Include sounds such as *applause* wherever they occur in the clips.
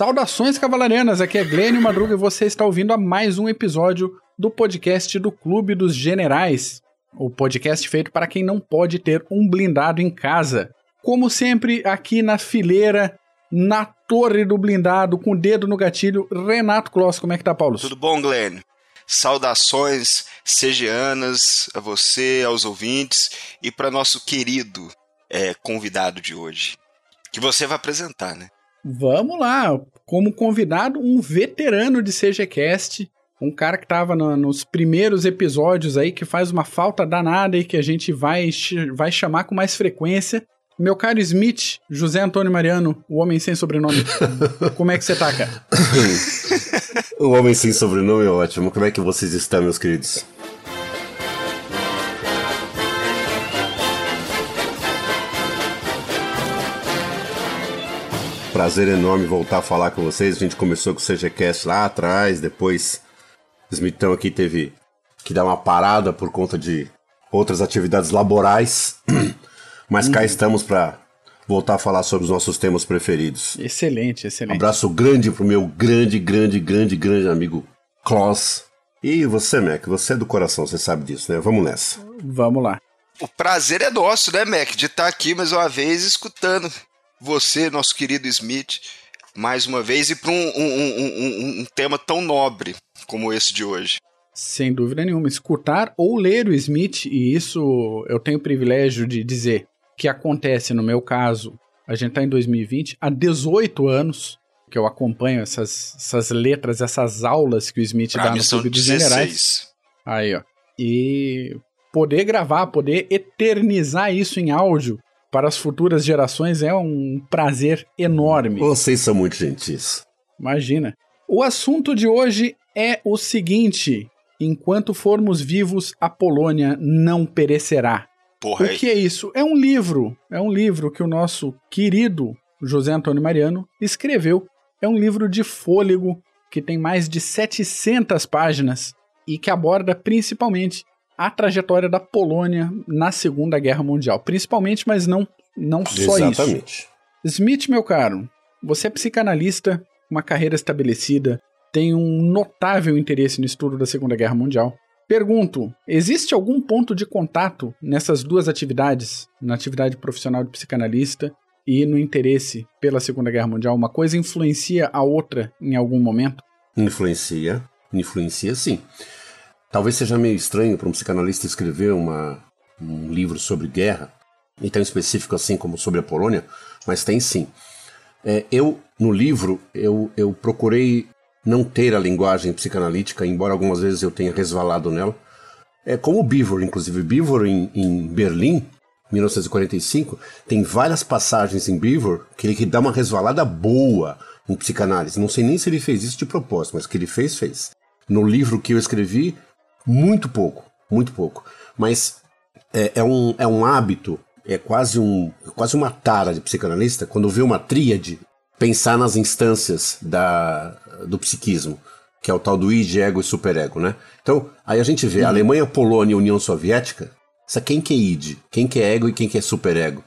Saudações cavalarianas, aqui é Glênio Madruga e você está ouvindo a mais um episódio do podcast do Clube dos Generais, o podcast feito para quem não pode ter um blindado em casa. Como sempre, aqui na fileira, na torre do blindado, com o dedo no gatilho, Renato Kloss. Como é que tá, Paulo? Tudo bom, Glênio? Saudações segianas a você, aos ouvintes e para nosso querido é, convidado de hoje, que você vai apresentar, né? Vamos lá, como convidado, um veterano de CGCast, um cara que estava no, nos primeiros episódios aí, que faz uma falta danada e que a gente vai, vai chamar com mais frequência. Meu caro Smith, José Antônio Mariano, o homem sem sobrenome. *laughs* Como é que você tá, cara? *laughs* o homem sem sobrenome é ótimo. Como é que vocês estão, meus queridos? Prazer enorme voltar a falar com vocês. A gente começou com o CGCast lá atrás, depois Smithão aqui teve que dar uma parada por conta de outras atividades laborais. *clears throat* Mas cá uhum. estamos para voltar a falar sobre os nossos temas preferidos. Excelente, excelente. Um abraço grande pro meu grande, grande, grande, grande amigo Klaus. E você, Mac, você é do coração, você sabe disso, né? Vamos nessa. Vamos lá. O prazer é nosso, né, Mac, de estar aqui mais uma vez escutando você, nosso querido Smith, mais uma vez e para um, um, um, um, tema tão nobre como esse de hoje. Sem dúvida nenhuma. Escutar ou ler o Smith, e isso eu tenho o privilégio de dizer que acontece no meu caso. A gente está em 2020, há 18 anos que eu acompanho essas, essas letras, essas aulas que o Smith pra dá no Clube dos Generais. Aí, ó. E poder gravar, poder eternizar isso em áudio para as futuras gerações é um prazer enorme. Vocês são muito gentis. Imagina. O assunto de hoje é o seguinte: enquanto formos vivos, a Polônia não perecerá. Porra, o que é isso? É um livro. É um livro que o nosso querido José Antônio Mariano escreveu. É um livro de fôlego que tem mais de 700 páginas e que aborda principalmente a trajetória da Polônia na Segunda Guerra Mundial, principalmente, mas não, não só Exatamente. isso. Smith, meu caro, você é psicanalista, uma carreira estabelecida, tem um notável interesse no estudo da Segunda Guerra Mundial. Pergunto: existe algum ponto de contato nessas duas atividades, na atividade profissional de psicanalista e no interesse pela Segunda Guerra Mundial? Uma coisa influencia a outra em algum momento? Influencia, influencia sim. Talvez seja meio estranho para um psicanalista escrever uma, um livro sobre guerra, e tão específico assim como sobre a Polônia, mas tem sim. É, eu, no livro, eu, eu procurei não ter a linguagem psicanalítica, embora algumas vezes eu tenha resvalado nela. É como o Beaver, inclusive. Beaver em, em Berlim, 1945, tem várias passagens em Beaver que ele que dá uma resvalada boa em psicanálise. Não sei nem se ele fez isso de propósito, mas que ele fez, fez. No livro que eu escrevi, muito pouco, muito pouco. Mas é, é, um, é um hábito, é quase, um, quase uma tara de psicanalista, quando vê uma tríade, pensar nas instâncias da, do psiquismo, que é o tal do id, ego e superego, né? Então, aí a gente vê uhum. Alemanha, Polônia e União Soviética, sabe quem que é id, quem que é ego e quem que é superego.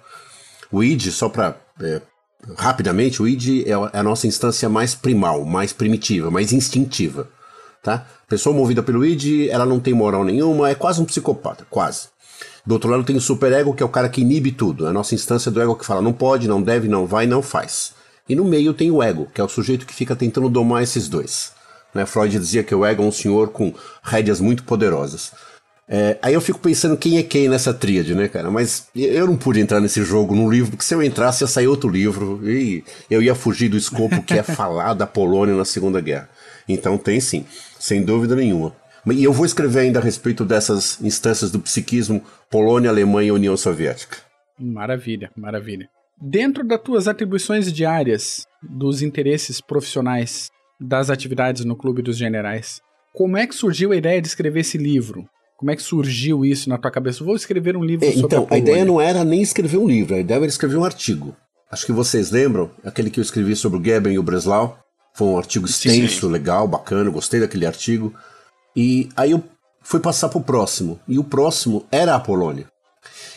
O id, só para é, rapidamente, o id é, é a nossa instância mais primal, mais primitiva, mais instintiva, tá? Pessoa movida pelo id, ela não tem moral nenhuma, é quase um psicopata, quase. Do outro lado tem o superego, que é o cara que inibe tudo, é a nossa instância do ego que fala não pode, não deve, não vai, não faz. E no meio tem o ego, que é o sujeito que fica tentando domar esses dois. Né? Freud dizia que o ego é um senhor com rédeas muito poderosas. É, aí eu fico pensando quem é quem nessa tríade, né, cara? Mas eu não pude entrar nesse jogo no livro, porque se eu entrasse ia sair outro livro e eu ia fugir do escopo que é *laughs* falar da Polônia na Segunda Guerra. Então tem sim, sem dúvida nenhuma. E eu vou escrever ainda a respeito dessas instâncias do psiquismo Polônia, Alemanha e União Soviética. Maravilha, maravilha. Dentro das tuas atribuições diárias, dos interesses profissionais, das atividades no Clube dos Generais, como é que surgiu a ideia de escrever esse livro? Como é que surgiu isso na tua cabeça? Vou escrever um livro é, sobre Então, a, a ideia não era nem escrever um livro, a ideia era escrever um artigo. Acho que vocês lembram, aquele que eu escrevi sobre o Geben e o Breslau, foi um artigo extenso, sim, legal, bacana, gostei daquele artigo. E aí eu fui passar pro próximo. E o próximo era a Polônia.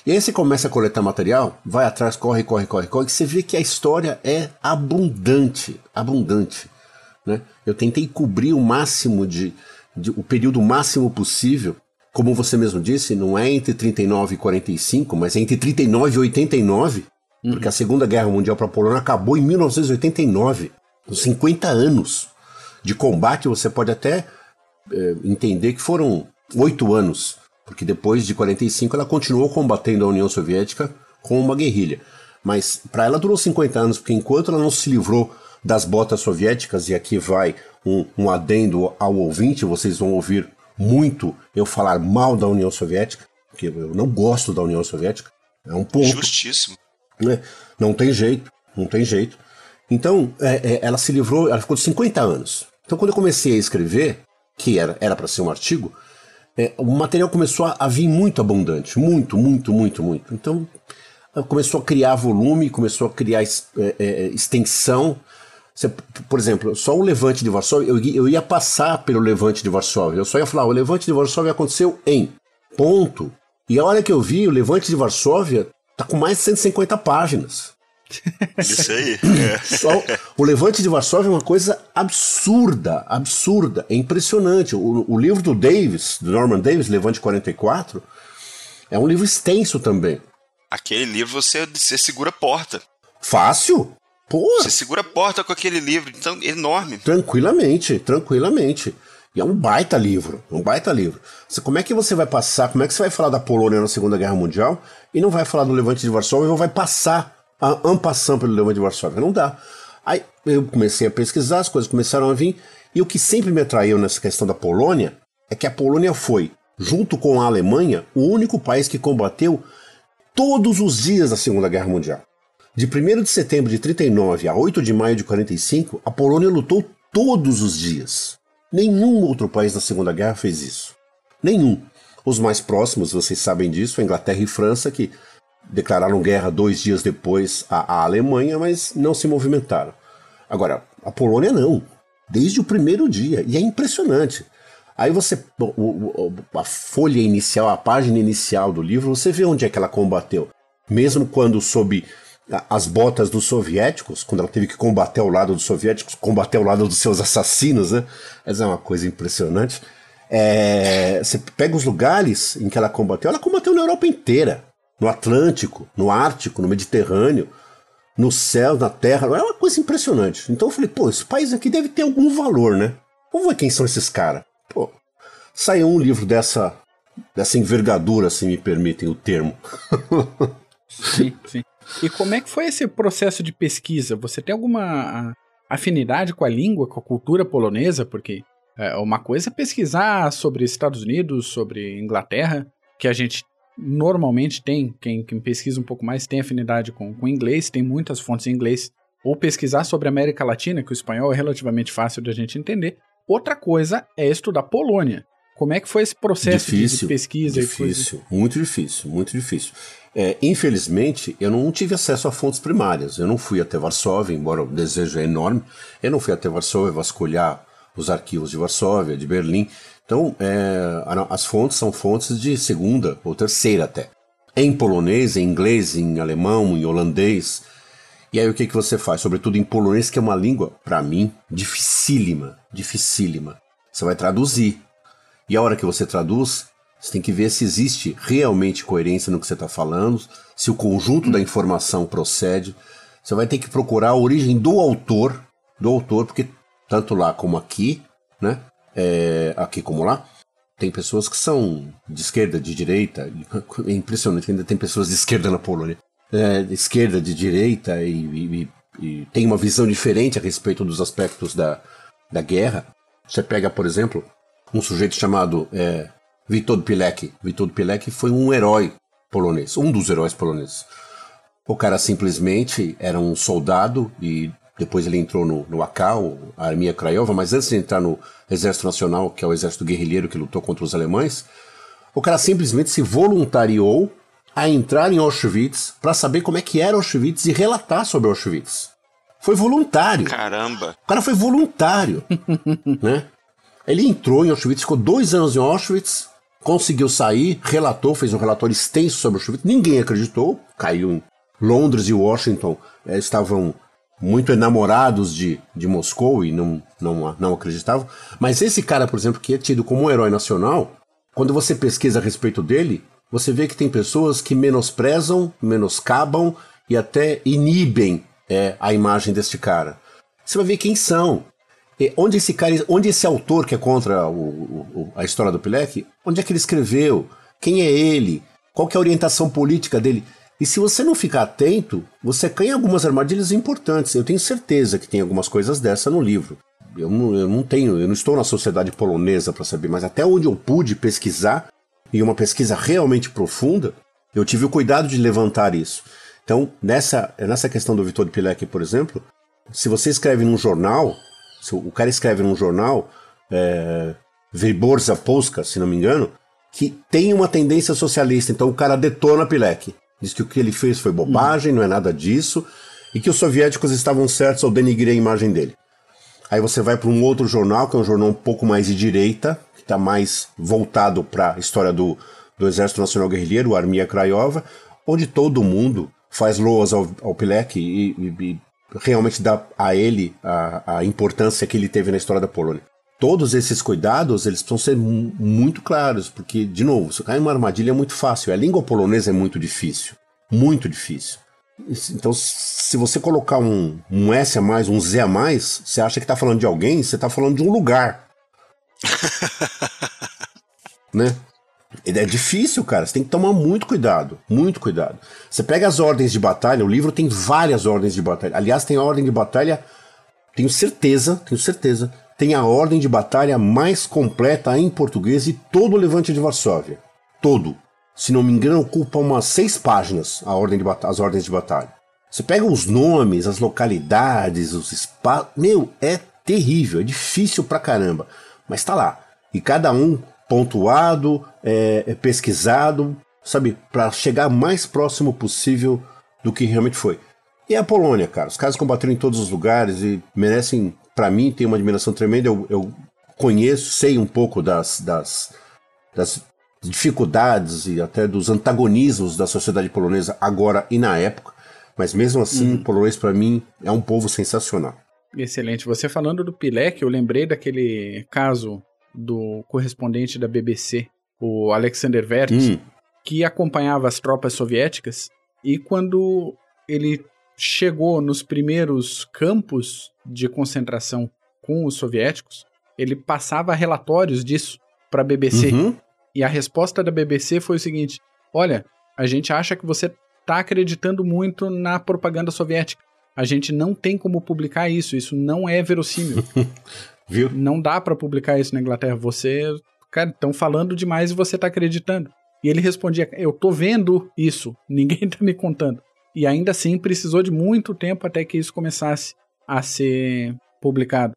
E aí você começa a coletar material, vai atrás, corre, corre, corre, corre, que você vê que a história é abundante, abundante. Né? Eu tentei cobrir o máximo de, de, o período máximo possível. Como você mesmo disse, não é entre 39 e 45, mas é entre 39 e 89, uhum. porque a Segunda Guerra Mundial para a Polônia acabou em 1989, com 50 anos de combate. Você pode até é, entender que foram oito anos porque depois de 45 ela continuou combatendo a União Soviética com uma guerrilha. Mas para ela durou 50 anos, porque enquanto ela não se livrou das botas soviéticas, e aqui vai um, um adendo ao ouvinte, vocês vão ouvir muito eu falar mal da União Soviética, porque eu não gosto da União Soviética, é um ponto. Justíssimo. Né? Não tem jeito, não tem jeito. Então, é, é, ela se livrou, ela ficou de 50 anos. Então, quando eu comecei a escrever, que era para ser um artigo, é, o material começou a, a, vir muito abundante, muito, muito, muito, muito. Então começou a criar volume, começou a criar é, é, extensão. Você, por exemplo, só o Levante de Varsóvia, eu, eu, ia passar pelo Levante de Varsóvia, eu só ia falar, o Levante de Varsóvia aconteceu em ponto. E a hora que eu vi, o Levante de Varsóvia tá com mais de 150 páginas. Isso aí. É. O Levante de Varsóvia é uma coisa absurda, absurda, é impressionante. O, o, livro do Davis, do Norman Davis, Levante 44, é um livro extenso também. Aquele livro você, você segura a porta. Fácil? Pô. Você segura a porta com aquele livro, então enorme. Tranquilamente, tranquilamente. E é um baita livro, um baita livro. Você, como é que você vai passar, como é que você vai falar da Polônia na Segunda Guerra Mundial e não vai falar do Levante de Varsóvia ou vai passar a ampassão pelo Levante de Varsóvia. Não dá. Aí eu comecei a pesquisar, as coisas começaram a vir, e o que sempre me atraiu nessa questão da Polônia é que a Polônia foi, junto com a Alemanha, o único país que combateu todos os dias da Segunda Guerra Mundial. De 1 de setembro de 39 a 8 de maio de 45, a Polônia lutou todos os dias. Nenhum outro país na Segunda Guerra fez isso. Nenhum. Os mais próximos, vocês sabem disso, a Inglaterra e França, que declararam guerra dois dias depois à, à Alemanha, mas não se movimentaram. Agora, a Polônia não. Desde o primeiro dia. E é impressionante. Aí você. A folha inicial, a página inicial do livro, você vê onde é que ela combateu. Mesmo quando sob as botas dos soviéticos, quando ela teve que combater ao lado dos soviéticos, combater ao lado dos seus assassinos, né? Essa é uma coisa impressionante. É, você pega os lugares em que ela combateu, ela combateu na Europa inteira no Atlântico, no Ártico, no Mediterrâneo, no céu, na terra. É uma coisa impressionante. Então eu falei, pô, esse país aqui deve ter algum valor, né? Vamos ver quem são esses caras. Pô, saiu um livro dessa, dessa envergadura, se me permitem o termo. *laughs* sim, sim. E como é que foi esse processo de pesquisa? Você tem alguma afinidade com a língua, com a cultura polonesa? Porque é, uma coisa é pesquisar sobre Estados Unidos, sobre Inglaterra, que a gente normalmente tem, quem, quem, pesquisa um pouco mais tem afinidade com, com inglês, tem muitas fontes em inglês, ou pesquisar sobre a América Latina, que o espanhol é relativamente fácil de a gente entender. Outra coisa é estudar Polônia. Como é que foi esse processo difícil, de pesquisa? Difícil, muito difícil, muito difícil. É, infelizmente, eu não tive acesso a fontes primárias. Eu não fui até Varsóvia, embora o desejo é enorme. Eu não fui até Varsóvia vasculhar os arquivos de Varsóvia, de Berlim. Então, é, as fontes são fontes de segunda ou terceira até. Em polonês, em inglês, em alemão, em holandês. E aí o que, que você faz? Sobretudo em polonês, que é uma língua, para mim, dificílima, dificílima. Você vai traduzir. E a hora que você traduz, você tem que ver se existe realmente coerência no que você está falando, se o conjunto da informação procede. Você vai ter que procurar a origem do autor, do autor, porque tanto lá como aqui, né? É, aqui como lá, tem pessoas que são de esquerda, de direita, *laughs* é impressionante, ainda tem pessoas de esquerda na Polônia, é, de esquerda, de direita, e, e, e, tem uma visão diferente a respeito dos aspectos da, da guerra. Você pega, por exemplo, um sujeito chamado é, Witold Pilek. Witold Pilek foi um herói polonês, um dos heróis poloneses. O cara simplesmente era um soldado e depois ele entrou no, no AK, a Armia Craiova, mas antes de entrar no Exército Nacional, que é o exército guerrilheiro que lutou contra os alemães, o cara simplesmente se voluntariou a entrar em Auschwitz para saber como é que era Auschwitz e relatar sobre Auschwitz. Foi voluntário. Caramba! O cara foi voluntário, *laughs* né? Ele entrou em Auschwitz, ficou dois anos em Auschwitz, conseguiu sair, relatou, fez um relatório extenso sobre Auschwitz, ninguém acreditou, caiu em Londres e Washington, é, estavam muito enamorados de, de Moscou e não, não, não acreditavam. Mas esse cara, por exemplo, que é tido como um herói nacional, quando você pesquisa a respeito dele, você vê que tem pessoas que menosprezam, menoscabam e até inibem é, a imagem deste cara. Você vai ver quem são. E onde esse cara, onde esse autor que é contra o, o, a história do Pilek, onde é que ele escreveu? Quem é ele? Qual que é a orientação política dele? E se você não ficar atento, você cai em algumas armadilhas importantes. Eu tenho certeza que tem algumas coisas dessa no livro. Eu não, eu não tenho, eu não estou na sociedade polonesa para saber, mas até onde eu pude pesquisar, e uma pesquisa realmente profunda, eu tive o cuidado de levantar isso. Então, nessa, nessa questão do Vitor Pilek, por exemplo, se você escreve num jornal, se o cara escreve num jornal, é, Polska, se não me engano, que tem uma tendência socialista, então o cara detona Pilek. Diz que o que ele fez foi bobagem, não é nada disso, e que os soviéticos estavam certos ao denigrir a imagem dele. Aí você vai para um outro jornal, que é um jornal um pouco mais de direita, que está mais voltado para a história do, do Exército Nacional Guerrilheiro, o Armia Krajova, onde todo mundo faz loas ao, ao Pilek e, e, e, realmente dá a ele a, a importância que ele teve na história da Polônia todos esses cuidados eles precisam ser muito claros, porque, de novo, se cair uma armadilha é muito fácil. A língua polonesa é muito difícil. Muito difícil. Então, se você colocar um, um S a mais, um Z a mais, você acha que está falando de alguém, você está falando de um lugar. *laughs* né? É difícil, cara. Você tem que tomar muito cuidado. Muito cuidado. Você pega as ordens de batalha, o livro tem várias ordens de batalha. Aliás, tem a ordem de batalha, tenho certeza, tenho certeza, tem a ordem de batalha mais completa em português de todo o Levante de Varsóvia. Todo. Se não me engano, ocupa umas seis páginas a ordem de as ordens de batalha. Você pega os nomes, as localidades, os espaços. Meu, é terrível, é difícil pra caramba. Mas tá lá. E cada um pontuado, é, é pesquisado, sabe, para chegar mais próximo possível do que realmente foi. E a Polônia, cara, os caras combateram em todos os lugares e merecem para mim, tem uma admiração tremenda. Eu, eu, conheço, sei um pouco das, das, das dificuldades e até dos antagonismos da sociedade polonesa agora e na época, mas mesmo assim, uhum. o polonês para mim é um povo sensacional. Excelente. Você falando do Pilek, eu lembrei daquele caso do correspondente da BBC, o Alexander Verts, hum. que acompanhava as tropas soviéticas e quando ele chegou nos primeiros campos de concentração com os soviéticos, ele passava relatórios disso para a BBC. Uhum. E a resposta da BBC foi o seguinte: olha, a gente acha que você está acreditando muito na propaganda soviética. A gente não tem como publicar isso, isso não é verossímil. *laughs* Viu? Não dá para publicar isso na Inglaterra. Você, cara, estão falando demais e você está acreditando. E ele respondia: Eu tô vendo isso, ninguém *laughs* tá me contando. E ainda assim precisou de muito tempo até que isso começasse a ser publicado.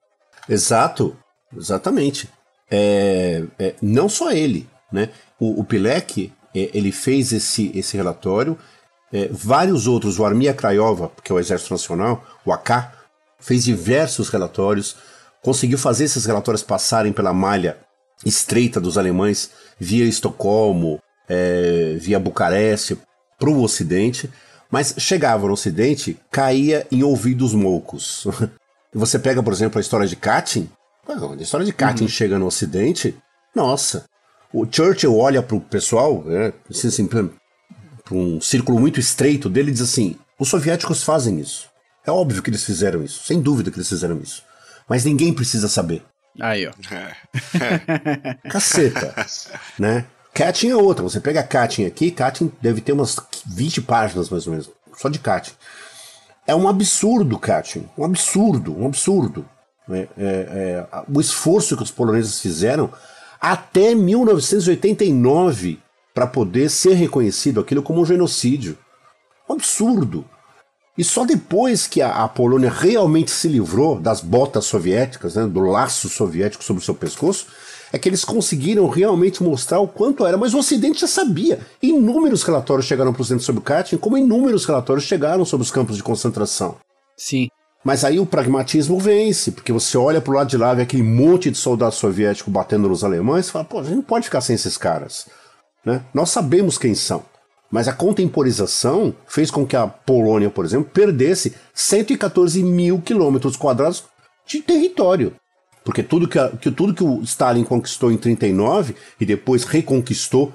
Exato, exatamente. É, é, não só ele, né? O, o Pilek, é, ele fez esse, esse relatório, é, vários outros, o Armia Krajova, que é o Exército Nacional, o AK, fez diversos relatórios, conseguiu fazer esses relatórios passarem pela malha estreita dos alemães via Estocolmo, é, via Bucareste, para o Ocidente, mas chegava no Ocidente, caía em ouvidos moucos. *laughs* Você pega, por exemplo, a história de Katyn. A história de Katyn uhum. chega no Ocidente, nossa. O Churchill olha pro pessoal, né, assim, assim para um círculo muito estreito dele e diz assim: os soviéticos fazem isso. É óbvio que eles fizeram isso, sem dúvida que eles fizeram isso. Mas ninguém precisa saber. Aí, ó. *laughs* Caceta. *laughs* né? Katyn é outra. Você pega a Katyn aqui, Katyn deve ter umas 20 páginas mais ou menos, só de Katyn. É um absurdo, Katyn. Um absurdo, um absurdo. É, é, é, o esforço que os poloneses fizeram até 1989 para poder ser reconhecido aquilo como um genocídio. Um absurdo. E só depois que a, a, Polônia realmente se livrou das botas soviéticas, né, do laço soviético sobre o seu pescoço, é que eles conseguiram realmente mostrar o quanto era. Mas o Ocidente já sabia. Inúmeros relatórios chegaram para o Ocidente sobre o Katyn, como inúmeros relatórios chegaram sobre os campos de concentração. Sim. Mas aí o pragmatismo vence, porque você olha pro lado de lá, vê aquele monte de soldado soviético batendo nos alemães e fala, pô, a gente não pode ficar sem esses caras. Né? Nós sabemos quem são. Mas a contemporização fez com que a Polônia, por exemplo, perdesse 114 mil quilômetros quadrados de território. Porque tudo que, a, que, tudo que o Stalin conquistou em 39 e depois reconquistou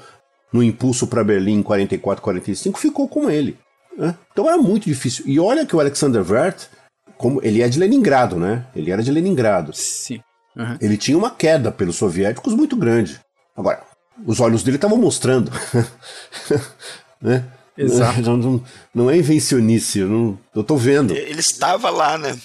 no impulso para Berlim em 44, 45 ficou com ele. Né? Então era muito difícil. E olha que o Alexander Wert, como ele é de Leningrado, né? Ele era de Leningrado. Sim. Uhum. Ele tinha uma queda pelos soviéticos muito grande. Agora, os olhos dele estavam mostrando. *laughs* né? Exato. Não, não, não é invencionice, eu, não, eu tô vendo. Ele estava lá, né?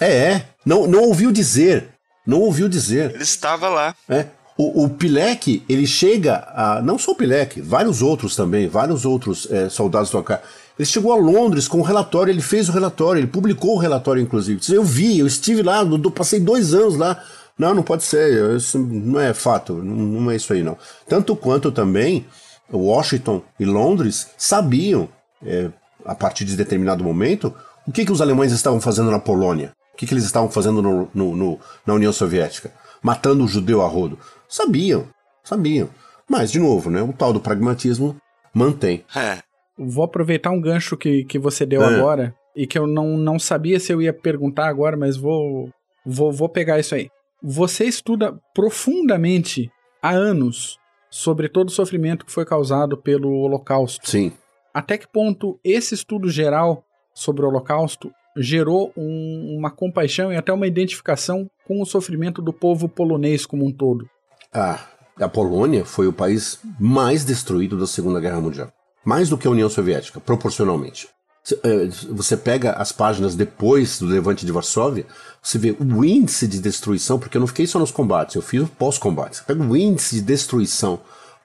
É, é. Não, não ouviu dizer. Não ouviu dizer. Ele estava lá. É. O, o Pilek, ele chega a. Não só o Pilek, vários outros também, vários outros é, soldados do AK. Ele chegou a Londres com o um relatório, ele fez o relatório, ele publicou o relatório, inclusive. Eu vi, eu estive lá, eu passei dois anos lá. Não, não pode ser, isso não é fato, não, não é isso aí não. Tanto quanto também Washington e Londres sabiam, é, a partir de determinado momento, o que, que os alemães estavam fazendo na Polônia, o que, que eles estavam fazendo no, no, no, na União Soviética, matando o judeu a rodo. Sabiam, sabiam. Mas, de novo, né, o tal do pragmatismo mantém. É. Vou aproveitar um gancho que, que você deu É. agora e que eu não, não sabia se eu ia perguntar agora, mas vou, vou, vou pegar isso aí. Você estuda profundamente há anos sobre todo o sofrimento que foi causado pelo Holocausto. Sim. Até que ponto esse estudo geral sobre o Holocausto gerou um- uma compaixão e até uma identificação com o sofrimento do povo polonês como um todo? Ah, a Polônia foi o país mais destruído da Segunda Guerra Mundial. Mais do que a União Soviética, proporcionalmente. Eh, Você pega as páginas depois do Levante de Varsóvia, você vê o índice de destruição, porque eu não fiquei só nos combates, eu fiz pós-combate. Pega o índice de destruição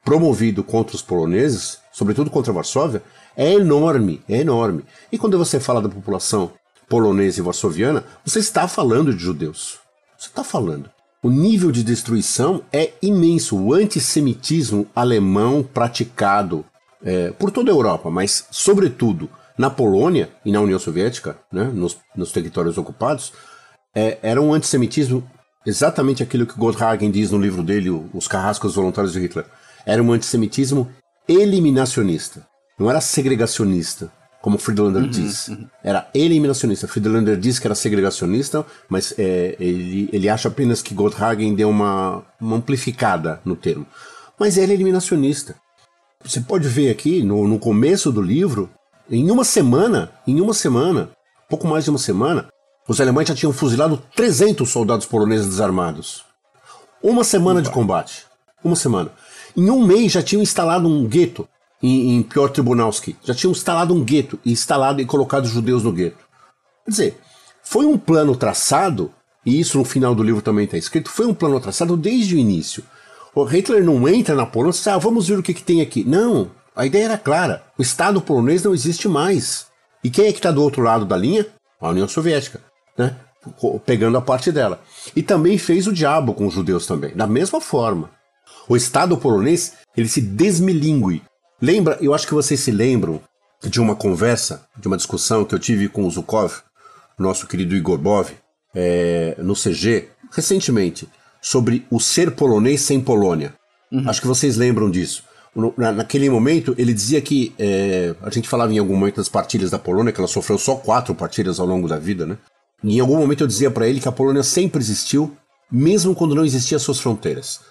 promovido contra os poloneses, sobretudo contra Varsóvia, é enorme, é enorme. E quando você fala da população polonesa e varsoviana, você está falando de judeus. Você está falando. O nível de destruição é imenso. O antissemitismo alemão praticado é, por toda a Europa, mas sobretudo na Polônia e na União Soviética, né, nos, nos territórios ocupados, é, era um antissemitismo exatamente aquilo que Gotthagen diz no livro dele, Os Carrascos Voluntários de Hitler. Era um antissemitismo eliminacionista, não era segregacionista, como Friedlander diz. Era eliminacionista. Friedlander diz que era segregacionista, mas é, ele, ele acha apenas que Gotthagen deu uma, uma amplificada no termo. Mas era eliminacionista. Você pode ver aqui, no, no começo do livro, em uma semana, em uma semana, pouco mais de uma semana, os alemães já tinham fuzilado 300 soldados poloneses desarmados. Uma semana de combate. Uma semana. Em um mês já tinham instalado um gueto em, em Piotr Tribunalski. Já tinham instalado um gueto instalado e colocado os judeus no gueto. Quer dizer, foi um plano traçado, e isso no final do livro também está escrito, foi um plano traçado desde o início. O Hitler não entra na Polônia e diz, ah, vamos ver o que, que tem aqui. Não, a ideia era clara. O Estado polonês não existe mais. E quem é que está do outro lado da linha? A União Soviética, né? Pegando a parte dela. E também fez o diabo com os judeus também, da mesma forma. O Estado polonês, ele se desmilingue. Lembra, eu acho que vocês se lembram de uma conversa, de uma discussão que eu tive com o Zukov, nosso querido Igor Bov, é, no CG, recentemente, sobre o ser polonês sem Polônia. Acho que vocês lembram disso. Na- naquele momento, ele dizia que é, a gente falava em algum momento das partilhas da Polônia, que ela sofreu só quatro partilhas ao longo da vida, né? E em algum momento eu dizia para ele que a Polônia sempre existiu, mesmo quando não existiam suas fronteiras.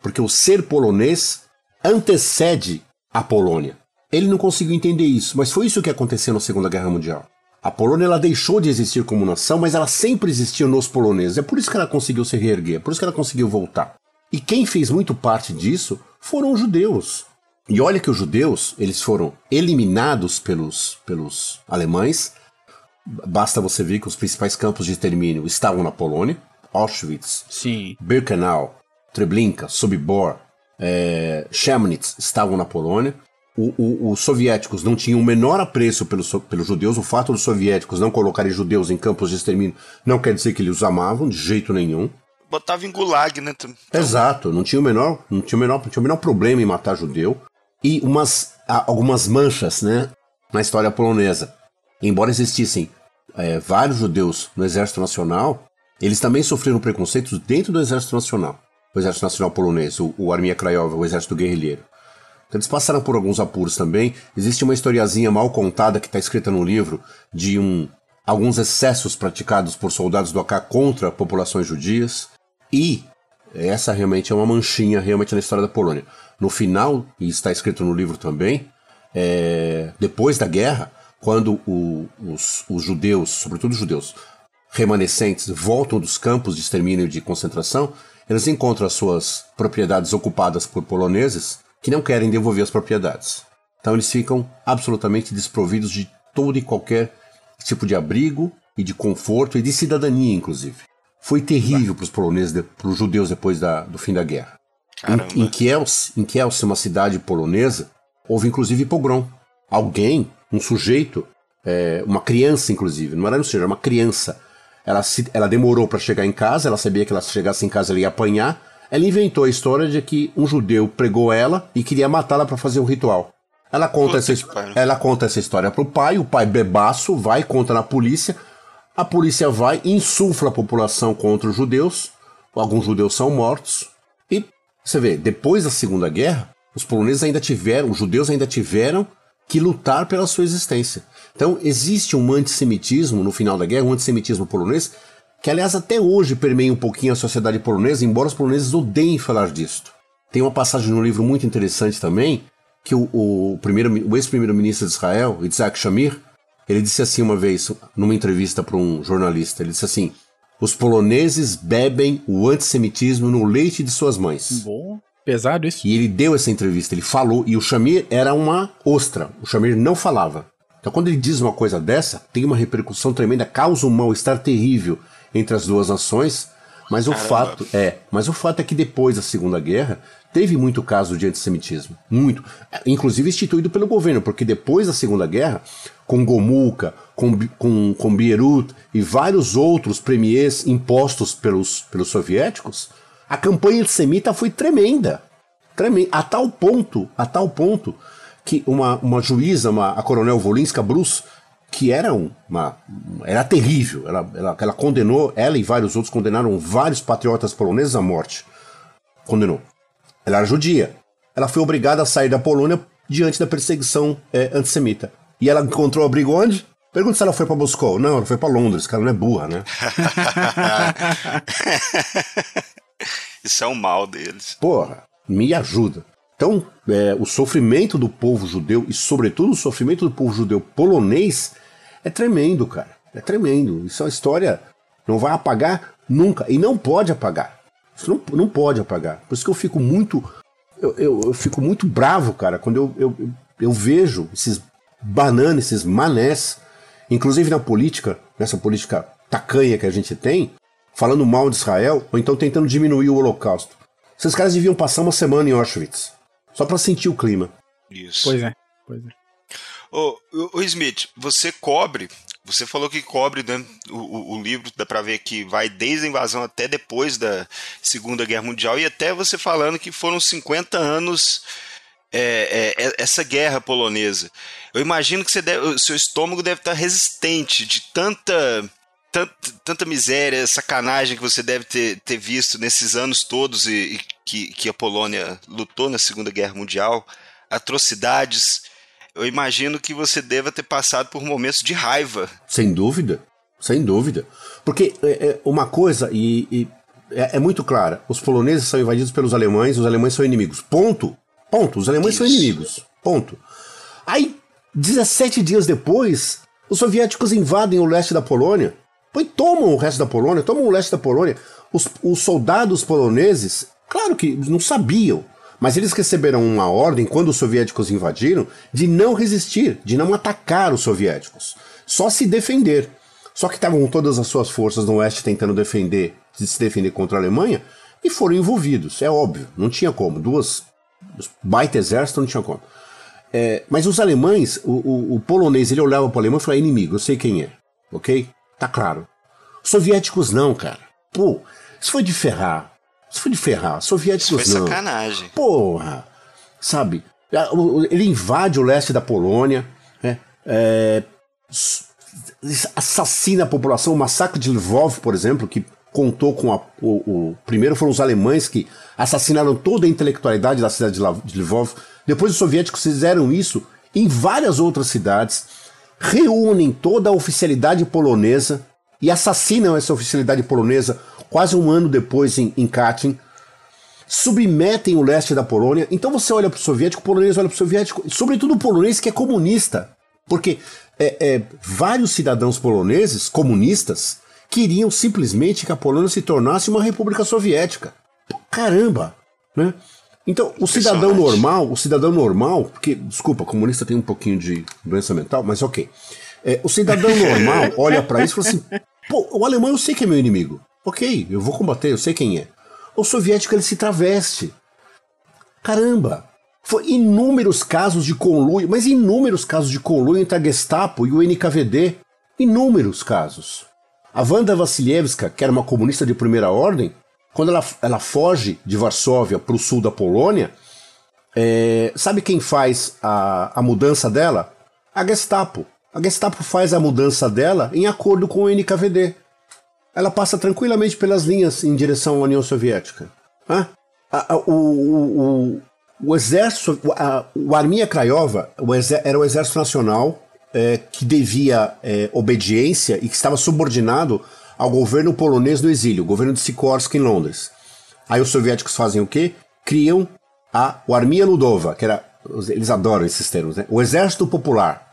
Porque o ser polonês antecede a Polônia. Ele não conseguiu entender isso, mas foi isso que aconteceu na Segunda Guerra Mundial. A Polônia ela deixou de existir como nação, mas ela sempre existiu nos poloneses. É por isso que ela conseguiu se reerguer, é por isso que ela conseguiu voltar. E quem fez muito parte disso foram os judeus. E olha que os judeus, eles foram eliminados pelos, pelos alemães. Basta você ver que os principais campos de extermínio estavam na Polônia. Auschwitz, Sim. Birkenau, Treblinka, Sobibor, é, Chemnitz estavam na Polônia. O- o- os soviéticos não tinham o menor apreço pelos, pelos judeus. O fato dos soviéticos não colocarem judeus em campos de extermínio não quer dizer que eles os amavam de jeito nenhum. Botava em gulag, né? Exato, não tinha o menor, não tinha o menor, não tinha o menor problema em matar judeu. E umas, algumas manchas, né, na história polonesa. Embora existissem é, vários judeus no Exército Nacional, eles também sofreram preconceitos dentro do Exército Nacional. O Exército Nacional Polonês, o, o Armia Krajowa, o Exército Guerrilheiro. Então eles passaram por alguns apuros também. Existe uma historiazinha mal contada que está escrita no livro de um, alguns excessos praticados por soldados do AK contra populações judias. E essa realmente é uma manchinha realmente na história da Polônia. No final, e está escrito no livro também, é, depois da guerra, quando o, os, os judeus, sobretudo os judeus remanescentes, voltam dos campos de extermínio e de concentração, eles encontram as suas propriedades ocupadas por poloneses que não querem devolver as propriedades. Então eles ficam absolutamente desprovidos de todo e qualquer tipo de abrigo e de conforto e de cidadania, inclusive. Foi terrível para os poloneses, para os judeus depois da, do fim da guerra. Em, em, Kielce, em Kielce, uma cidade polonesa, houve inclusive pogrom. Alguém, um sujeito, é, uma criança inclusive, não era um sujeito, era uma criança. Ela, se, ela demorou para chegar em casa, ela sabia que ela se chegasse em casa ela ia apanhar, ela inventou a história de que um judeu pregou ela e queria matá-la para fazer o ritual. Ela conta, essa, ela conta essa história pro pai, o pai bebaço vai, conta na polícia, a polícia vai, insufla a população contra os judeus, alguns judeus são mortos, e você vê, depois da Segunda Guerra, os poloneses ainda tiveram, os judeus ainda tiveram que lutar pela sua existência. Então existe um antissemitismo no final da guerra, um antissemitismo polonês, que aliás até hoje permeia um pouquinho a sociedade polonesa, embora os poloneses odeiem falar disto. Tem uma passagem no livro muito interessante também, que o, o, primeiro, o ex-primeiro-ministro de Israel, Isaac Shamir, ele disse assim uma vez, numa entrevista para um jornalista, ele disse assim, os poloneses bebem o antissemitismo no leite de suas mães. Bom, pesado isso. E ele deu essa entrevista, ele falou, e o Shamir era uma ostra, o Shamir não falava. Então quando ele diz uma coisa dessa, tem uma repercussão tremenda, causa um mal-estar terrível entre as duas nações. Mas o fato é, mas o fato é que depois da Segunda Guerra teve muito caso de antissemitismo, muito, inclusive instituído pelo governo, porque depois da Segunda Guerra, com Gomulka, com, com, com Beirut e vários outros premiers impostos pelos, pelos soviéticos, a campanha antissemita foi tremenda, tremenda, a tal ponto, a tal ponto que uma, uma juíza, uma, a coronel Volinska Bruce, que era uma. Era terrível. Ela, ela, ela condenou, ela e vários outros condenaram vários patriotas poloneses à morte. Condenou. Ela era judia. Ela foi obrigada a sair da Polônia diante da perseguição é, antissemita. E ela encontrou abrigo onde? Pergunta se ela foi para Moscou. Não, ela foi para Londres, cara não é burra, né? *laughs* Isso é um mal deles. Porra, me ajuda. Então, é, o sofrimento do povo judeu, e sobretudo o sofrimento do povo judeu polonês, é tremendo, cara. É tremendo. Isso é uma história. Não vai apagar nunca. E não pode apagar. Isso não, não pode apagar. Por isso que eu fico muito. Eu, eu, eu fico muito bravo, cara, quando eu, eu, eu vejo esses bananas, esses manés, inclusive na política, nessa política tacanha que a gente tem, falando mal de Israel, ou então tentando diminuir o holocausto. Esses caras deviam passar uma semana em Auschwitz. Só para sentir o clima. Isso. Pois é, pois é. Ô, ô, Smith, você cobre, você falou que cobre né, o, o, livro, dá para ver que vai desde a invasão até depois da Segunda Guerra Mundial, e até você falando que foram 50 anos é, é, é, essa guerra polonesa. Eu imagino que você deve, o seu estômago deve estar resistente de tanta, tanta, tanta miséria, sacanagem que você deve ter, ter visto nesses anos todos e, e que, que a Polônia lutou na Segunda Guerra Mundial, atrocidades eu imagino que você deva ter passado por momentos de raiva. Sem dúvida, sem dúvida. Porque é, é uma coisa, e, e é, é, muito clara: os poloneses são invadidos pelos alemães, os alemães são inimigos. Ponto. Ponto. Os alemães Isso. são inimigos. Ponto. Aí, 17 dias depois, os soviéticos invadem o leste da Polônia. E tomam o resto da Polônia, tomam o leste da Polônia. Os, os soldados poloneses, claro que não sabiam mas eles receberam uma ordem, quando os soviéticos invadiram, de não resistir, de não atacar os soviéticos, só se defender. Só que estavam todas as suas forças no oeste tentando defender, se defender contra a Alemanha, e foram envolvidos, é óbvio, não tinha como. Duas baita exército não tinha como. É, mas os alemães, o, o, o, polonês, ele olhava para o alemão e falava: inimigo, eu sei quem é, ok? Tá claro. Soviéticos não, cara. Pô, isso foi de ferrar. Isso foi de ferrar. Soviéticos Isso foi não. sacanagem. Porra. Sabe? Ele invade o leste da Polônia. Né? É, assassina a população. O massacre de Lvov, por exemplo, que contou com a, o, o, Primeiro foram os alemães que assassinaram toda a intelectualidade da cidade de Lvov. Depois os soviéticos fizeram isso em várias outras cidades, reúnem toda a oficialidade polonesa e assassinam essa oficialidade polonesa quase um ano depois em, em Katyn submetem o leste da Polônia. Então você olha para o soviético, o polonês olha para o soviético, sobretudo o polonês que é comunista. Porque é, é, vários cidadãos poloneses, comunistas, queriam simplesmente que a Polônia se tornasse uma república soviética. Caramba! Né? Então, o cidadão normal, o cidadão normal, porque, desculpa, comunista tem um pouquinho de doença mental, mas ok. É, o cidadão *laughs* normal olha para isso e fala assim: pô, o alemão eu sei que é meu inimigo. Ok, eu vou combater, eu sei quem é. O soviético ele se traveste. Caramba! Foi inúmeros casos de conluio, mas inúmeros casos de conluio entre a Gestapo e o NKVD. Inúmeros casos. A Wanda Vassilievska, que era uma comunista de primeira ordem, quando ela, ela foge de Varsóvia para o sul da Polônia, é, sabe quem faz a, a mudança dela? A Gestapo. A Gestapo faz a mudança dela em acordo com o NKVD ela passa tranquilamente pelas linhas em direção à União Soviética. A, a, o, o, o, exército, a, o Armia Craiova era o exército nacional é, que devia é, obediência e que estava subordinado ao governo polonês no exílio, o governo de Sikorsky em Londres. Aí os soviéticos fazem o quê? Criam a, o Armia Ludova, que era. Eles adoram esses termos, né? O Exército Popular.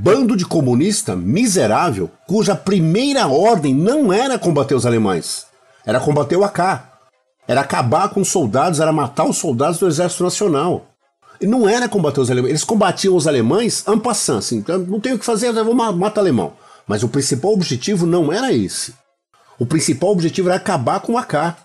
Bando de comunista miserável, cuja primeira ordem não era combater os alemães, era combater o AK. Era acabar com os soldados, era matar os soldados do Exército Nacional. E não era combater os alemães, eles combatiam os alemães en passant, assim, então não tem o que fazer, eu vou matar alemão. Mas o principal objetivo não era esse. O principal objetivo era acabar com o AK.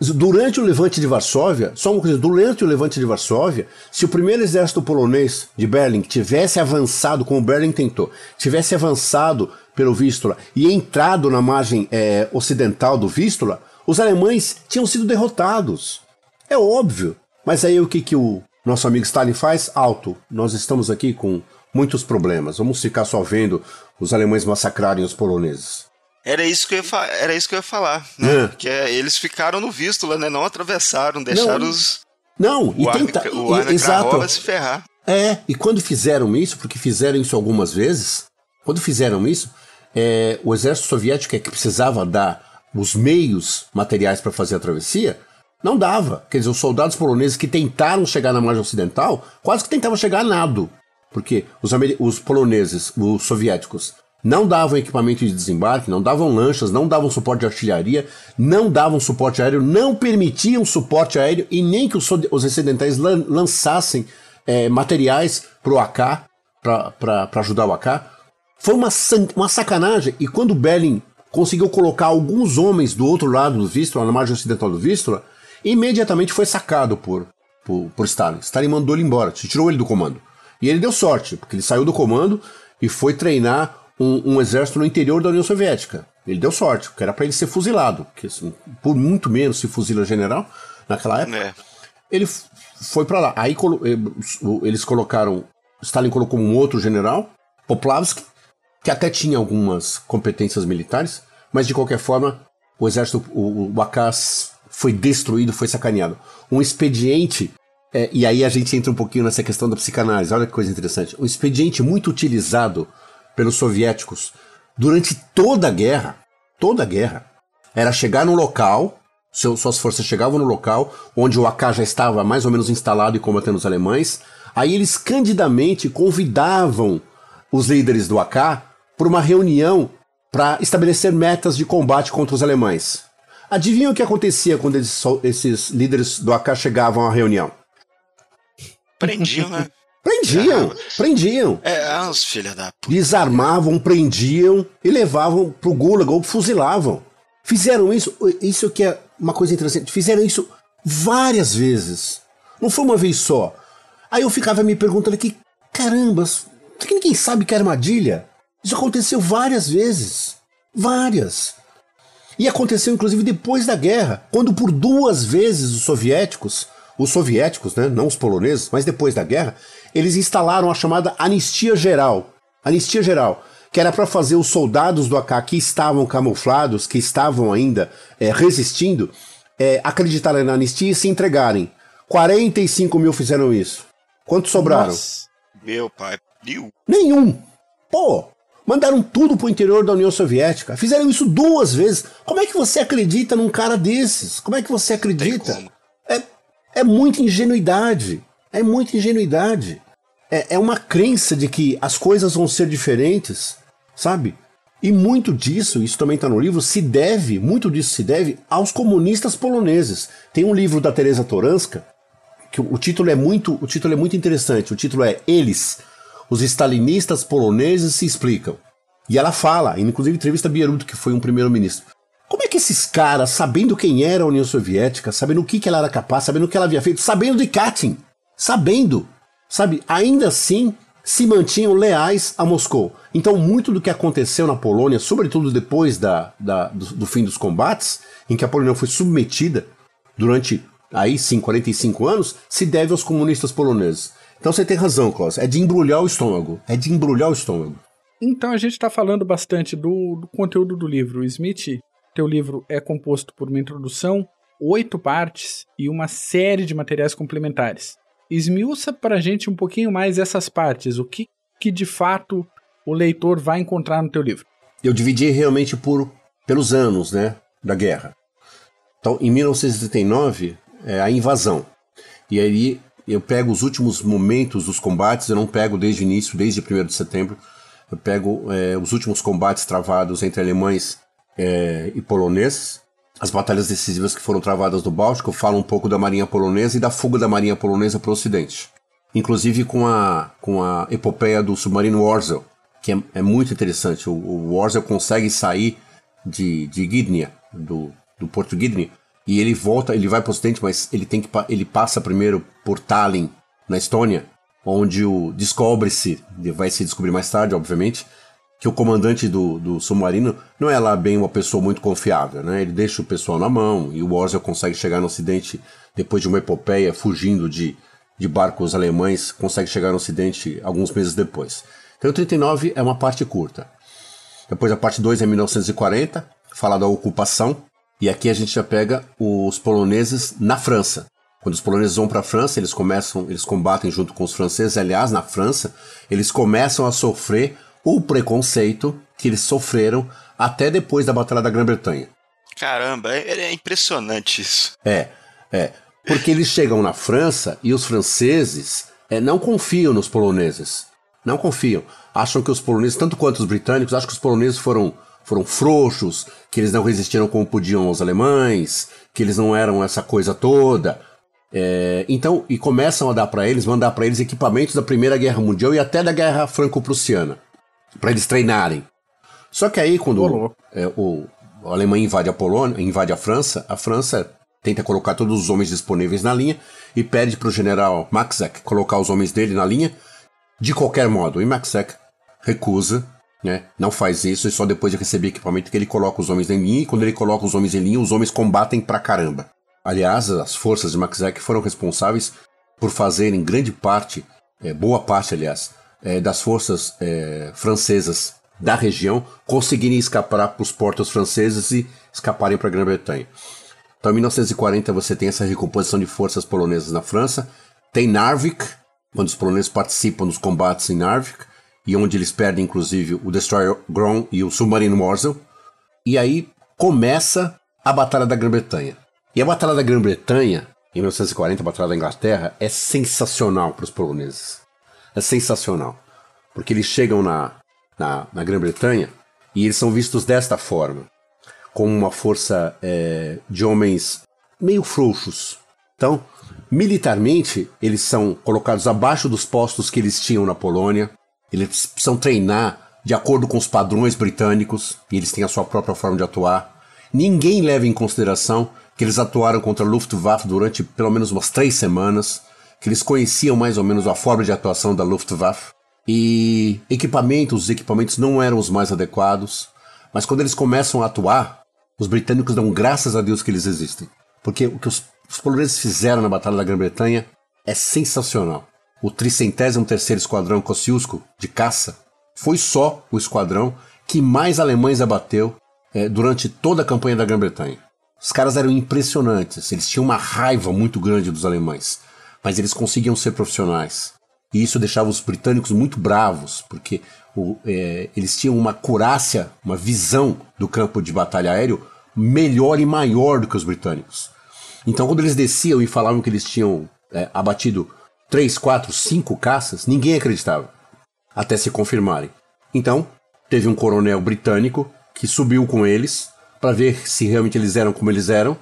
Durante o levante de Varsóvia, só uma coisa, durante o levante de Varsóvia, se o primeiro exército polonês de Berlim tivesse avançado, como Berlim tentou, tivesse avançado pelo Vístula e entrado na margem é, ocidental do Vístula, os alemães tinham sido derrotados. É óbvio. Mas aí o que, que o nosso amigo Stalin faz? Alto. Nós estamos aqui com muitos problemas. Vamos ficar só vendo os alemães massacrarem os poloneses. Era isso que eu ia, era isso que eu ia falar, né? É. Que é, eles ficaram no Vístula, né? Não atravessaram, deixaram não, os. Não, e tenta, o Arne exato. se ferrar. É, e quando fizeram isso, porque fizeram isso algumas vezes, quando fizeram isso, é, o exército soviético é que precisava dar os meios materiais para fazer a travessia, não dava. Quer dizer, os soldados poloneses que tentaram chegar na margem ocidental, quase que tentavam chegar a nado. Porque os, os poloneses, os soviéticos, não davam equipamento de desembarque, não davam lanchas, não davam suporte de artilharia, não davam suporte aéreo, não permitiam suporte aéreo e nem que os, os lan lançassem é, materiais para o AK, para ajudar o AK. Foi uma, uma sacanagem. E quando Berlin conseguiu colocar alguns homens do outro lado do Vístula, na margem ocidental do Vístula, imediatamente foi sacado por, por, por Stalin. Stalin mandou ele embora, tirou ele do comando. E ele deu sorte, porque ele saiu do comando e foi treinar um, um, exército no interior da União Soviética. Ele deu sorte, porque era para ele ser fuzilado, porque assim, por muito menos se fuzila general naquela época. É. Ele foi para lá. Aí eh, eles colocaram, Stalin colocou um outro general, Poplavsky, que até tinha algumas competências militares, mas de qualquer forma o exército, o, o Akas foi destruído, foi sacaneado. Um expediente é, e aí a gente entra um pouquinho nessa questão da psicanálise. Olha que coisa interessante. Um expediente muito utilizado pelos soviéticos durante toda a guerra, toda a guerra, era chegar no local, suas forças chegavam no local onde o AK já estava mais ou menos instalado e combatendo os alemães, aí eles candidamente convidavam os líderes do AK para uma reunião para estabelecer metas de combate contra os alemães. Adivinha o que acontecia quando eles, esses líderes do AK chegavam à reunião? Prendiam, né? *laughs* Prendiam, prendiam. É, os filha da puta. Desarmavam, prendiam e levavam pro Gulag ou fuzilavam. Fizeram isso, isso que é uma coisa interessante, fizeram isso várias vezes. Não foi uma vez só. Aí eu ficava me perguntando aqui, caramba, que ninguém sabe que é armadilha? Isso aconteceu várias vezes. Várias. E aconteceu inclusive depois da guerra, quando por duas vezes os soviéticos, os soviéticos, né, não os poloneses, mas depois da guerra, eles instalaram a chamada anistia geral. Anistia geral, que era para fazer os soldados do AK que estavam camuflados, que estavam ainda é, resistindo, é, acreditarem na anistia e se entregarem. 45 mil fizeram isso. Quantos sobraram? Nossa. Meu pai. Nenhum. Nenhum. Pô, mandaram tudo pro interior da União Soviética. Fizeram isso duas vezes. Como é que você acredita num cara desses? Como é que você acredita? É, é muita ingenuidade. É muita ingenuidade. É, é uma crença de que as coisas vão ser diferentes, sabe? E muito disso, isso também está no livro, se deve, muito disso se deve aos comunistas poloneses. Tem um livro da Teresa Toranska que o título é muito, o título é muito interessante. O título é Eles, os stalinistas poloneses se explicam. E ela fala, inclusive entrevista Bieruto, que foi um primeiro-ministro. Como é que esses caras, sabendo quem era a União Soviética, sabendo o que, que ela era capaz, sabendo o que ela havia feito, sabendo de Katyn, sabendo, sabe, ainda assim se mantinham leais a Moscou. Então, muito do que aconteceu na Polônia, sobretudo depois da, da do, do, fim dos combates, em que a Polônia foi submetida durante aí sim 45 anos, se deve aos comunistas poloneses. Então você tem razão, Klaus. É de embrulhar o estômago. É de embrulhar o estômago. Então a gente está falando bastante do, do, conteúdo do livro. Smith, teu livro é composto por uma introdução, oito partes e uma série de materiais complementares. Esmiuça para a gente um pouquinho mais essas partes. O que, que de fato o leitor vai encontrar no teu livro? Eu dividi realmente por pelos anos, né, da guerra. Então, em 1939, é a invasão. E aí eu pego os últimos momentos dos combates, eu não pego desde o início, desde 1 de setembro, eu pego é, os últimos combates travados entre alemães é, e poloneses, as batalhas decisivas que foram travadas no Báltico, falo um pouco da marinha polonesa e da fuga da marinha polonesa para o ocidente. Inclusive com a, com a epopeia do submarino Worzel, que é, é muito interessante. O, o Worzel consegue sair de, de Gdynia, do, do porto Gdynia, e ele volta, ele vai para o ocidente, mas ele tem que ele passa primeiro por Tallinn, na Estônia, onde o descobre-se, vai se descobrir mais tarde, obviamente, que o comandante do, do submarino não é lá bem uma pessoa muito confiável, né? Ele deixa o pessoal na mão e o Worzel consegue chegar no ocidente depois de uma epopeia, fugindo de, de barcos alemães, consegue chegar no ocidente alguns meses depois. Então, o 39 é uma parte curta. Depois a parte 2 é 1940, fala da ocupação, e aqui a gente já pega os poloneses na França. Quando os poloneses vão para a França, eles começam, eles combatem junto com os franceses. Aliás, na França, eles começam a sofrer o preconceito que eles sofreram até depois da Batalha da Grã-Bretanha. Caramba, é, é impressionante isso. É, é. Porque eles chegam na França e os franceses é, não confiam nos poloneses. Não confiam. Acham que os poloneses, tanto quanto os britânicos, acham que os poloneses foram foram frouxos, que eles não resistiram como podiam aos alemães, que eles não eram essa coisa toda. É, então, e começam a dar para eles, mandar para eles equipamentos da Primeira Guerra Mundial e até da Guerra Franco-Prussiana, para eles treinarem. Só que aí, quando é, o, a Alemanha invade a Polônia, invade a França, a França tenta colocar todos os homens disponíveis na linha e pede para o general Maxek colocar os homens dele na linha de qualquer modo. E Maxek recusa né? Não faz isso e só depois de receber equipamento que ele coloca os homens em linha e quando ele coloca os homens em linha, os homens combatem pra caramba. Aliás, as forças de Maxek foram responsáveis por fazerem grande parte, é, boa parte, aliás, é, das forças é, francesas da região conseguirem escapar para os portos franceses e escaparem para a Grã-Bretanha. Então, em 1940, você tem essa recomposição de forças polonesas na França. Tem Narvik, quando os poloneses participam dos combates em Narvik e onde eles perdem inclusive o Destroyer Grom e o Submarino Morsel. E aí começa a Batalha da Grã-Bretanha. E a Batalha da Grã-Bretanha, em 1940, a Batalha da Inglaterra, é sensacional para os poloneses. É sensacional. Porque eles chegam na, na, na Grã-Bretanha e eles são vistos desta forma como uma força é, de homens meio frouxos. Então, militarmente, eles são colocados abaixo dos postos que eles tinham na Polônia. Eles precisam treinar de acordo com os padrões britânicos e eles têm a sua própria forma de atuar. Ninguém leva em consideração que eles atuaram contra a Luftwaffe durante pelo menos umas três semanas, que eles conheciam mais ou menos a forma de atuação da Luftwaffe. E equipamentos, os equipamentos não eram os mais adequados, mas quando eles começam a atuar, os britânicos dão graças a Deus que eles existem. Porque o que os, os poloneses fizeram na Batalha da Grã-Bretanha é sensacional o tricentésimo terceiro esquadrão Kosciuszko de caça foi só o esquadrão que mais alemães abateu é, durante toda a campanha da Grã-Bretanha. Os caras eram impressionantes, eles tinham uma raiva muito grande dos alemães, mas eles conseguiam ser profissionais. E isso deixava os britânicos muito bravos, porque o, é, eles tinham uma curácia, uma visão do campo de batalha aéreo melhor e maior do que os britânicos. Então, quando eles desciam e falavam que eles tinham é, abatido três, quatro, cinco caças, ninguém acreditava, até se confirmarem. Então, teve um coronel britânico que subiu com eles para ver se realmente eles eram como eles eram.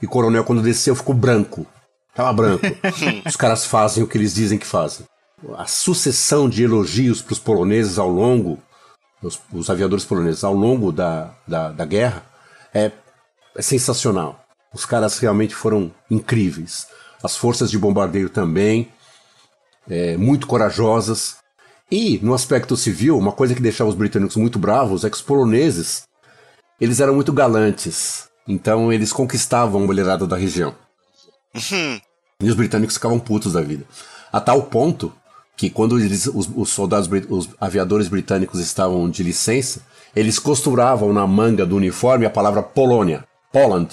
E o coronel, quando desceu, ficou branco. Tava branco. *laughs* Os caras fazem o que eles dizem que fazem. A sucessão de elogios para os poloneses ao longo, os, os, aviadores poloneses ao longo da, da, da guerra, é, é sensacional. Os caras realmente foram incríveis. As forças de bombardeio também, é, muito corajosas. E, no aspecto civil, uma coisa que deixava os britânicos muito bravos é que os poloneses eles eram muito galantes. Então eles conquistavam a mulherada da região. *laughs* E os britânicos ficavam putos da vida. A tal ponto que quando eles, os, os, soldados, os aviadores britânicos estavam de licença, eles costuravam na manga do uniforme a palavra Polônia, Poland,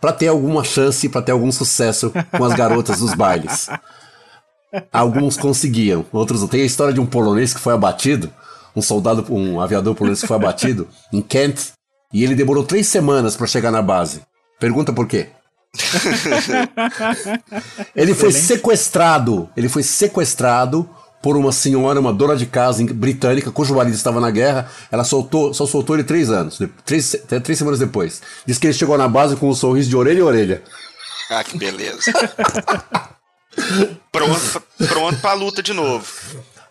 para ter alguma chance, para ter algum sucesso com as garotas dos bailes. Alguns conseguiam, outros não. Tem a história de um polonês que foi abatido, um soldado, um aviador polonês que foi abatido em Kent, e ele demorou três semanas para chegar na base. Pergunta por quê? *laughs* ele foi sequestrado. Ele foi sequestrado por uma senhora, uma dona de casa britânica, cujo marido estava na guerra. Ela soltou, só soltou ele três anos, três, até três semanas depois. Diz que ele chegou na base com um sorriso de orelha a orelha. Ah, que beleza. *laughs* pronto, pronto pra luta de novo.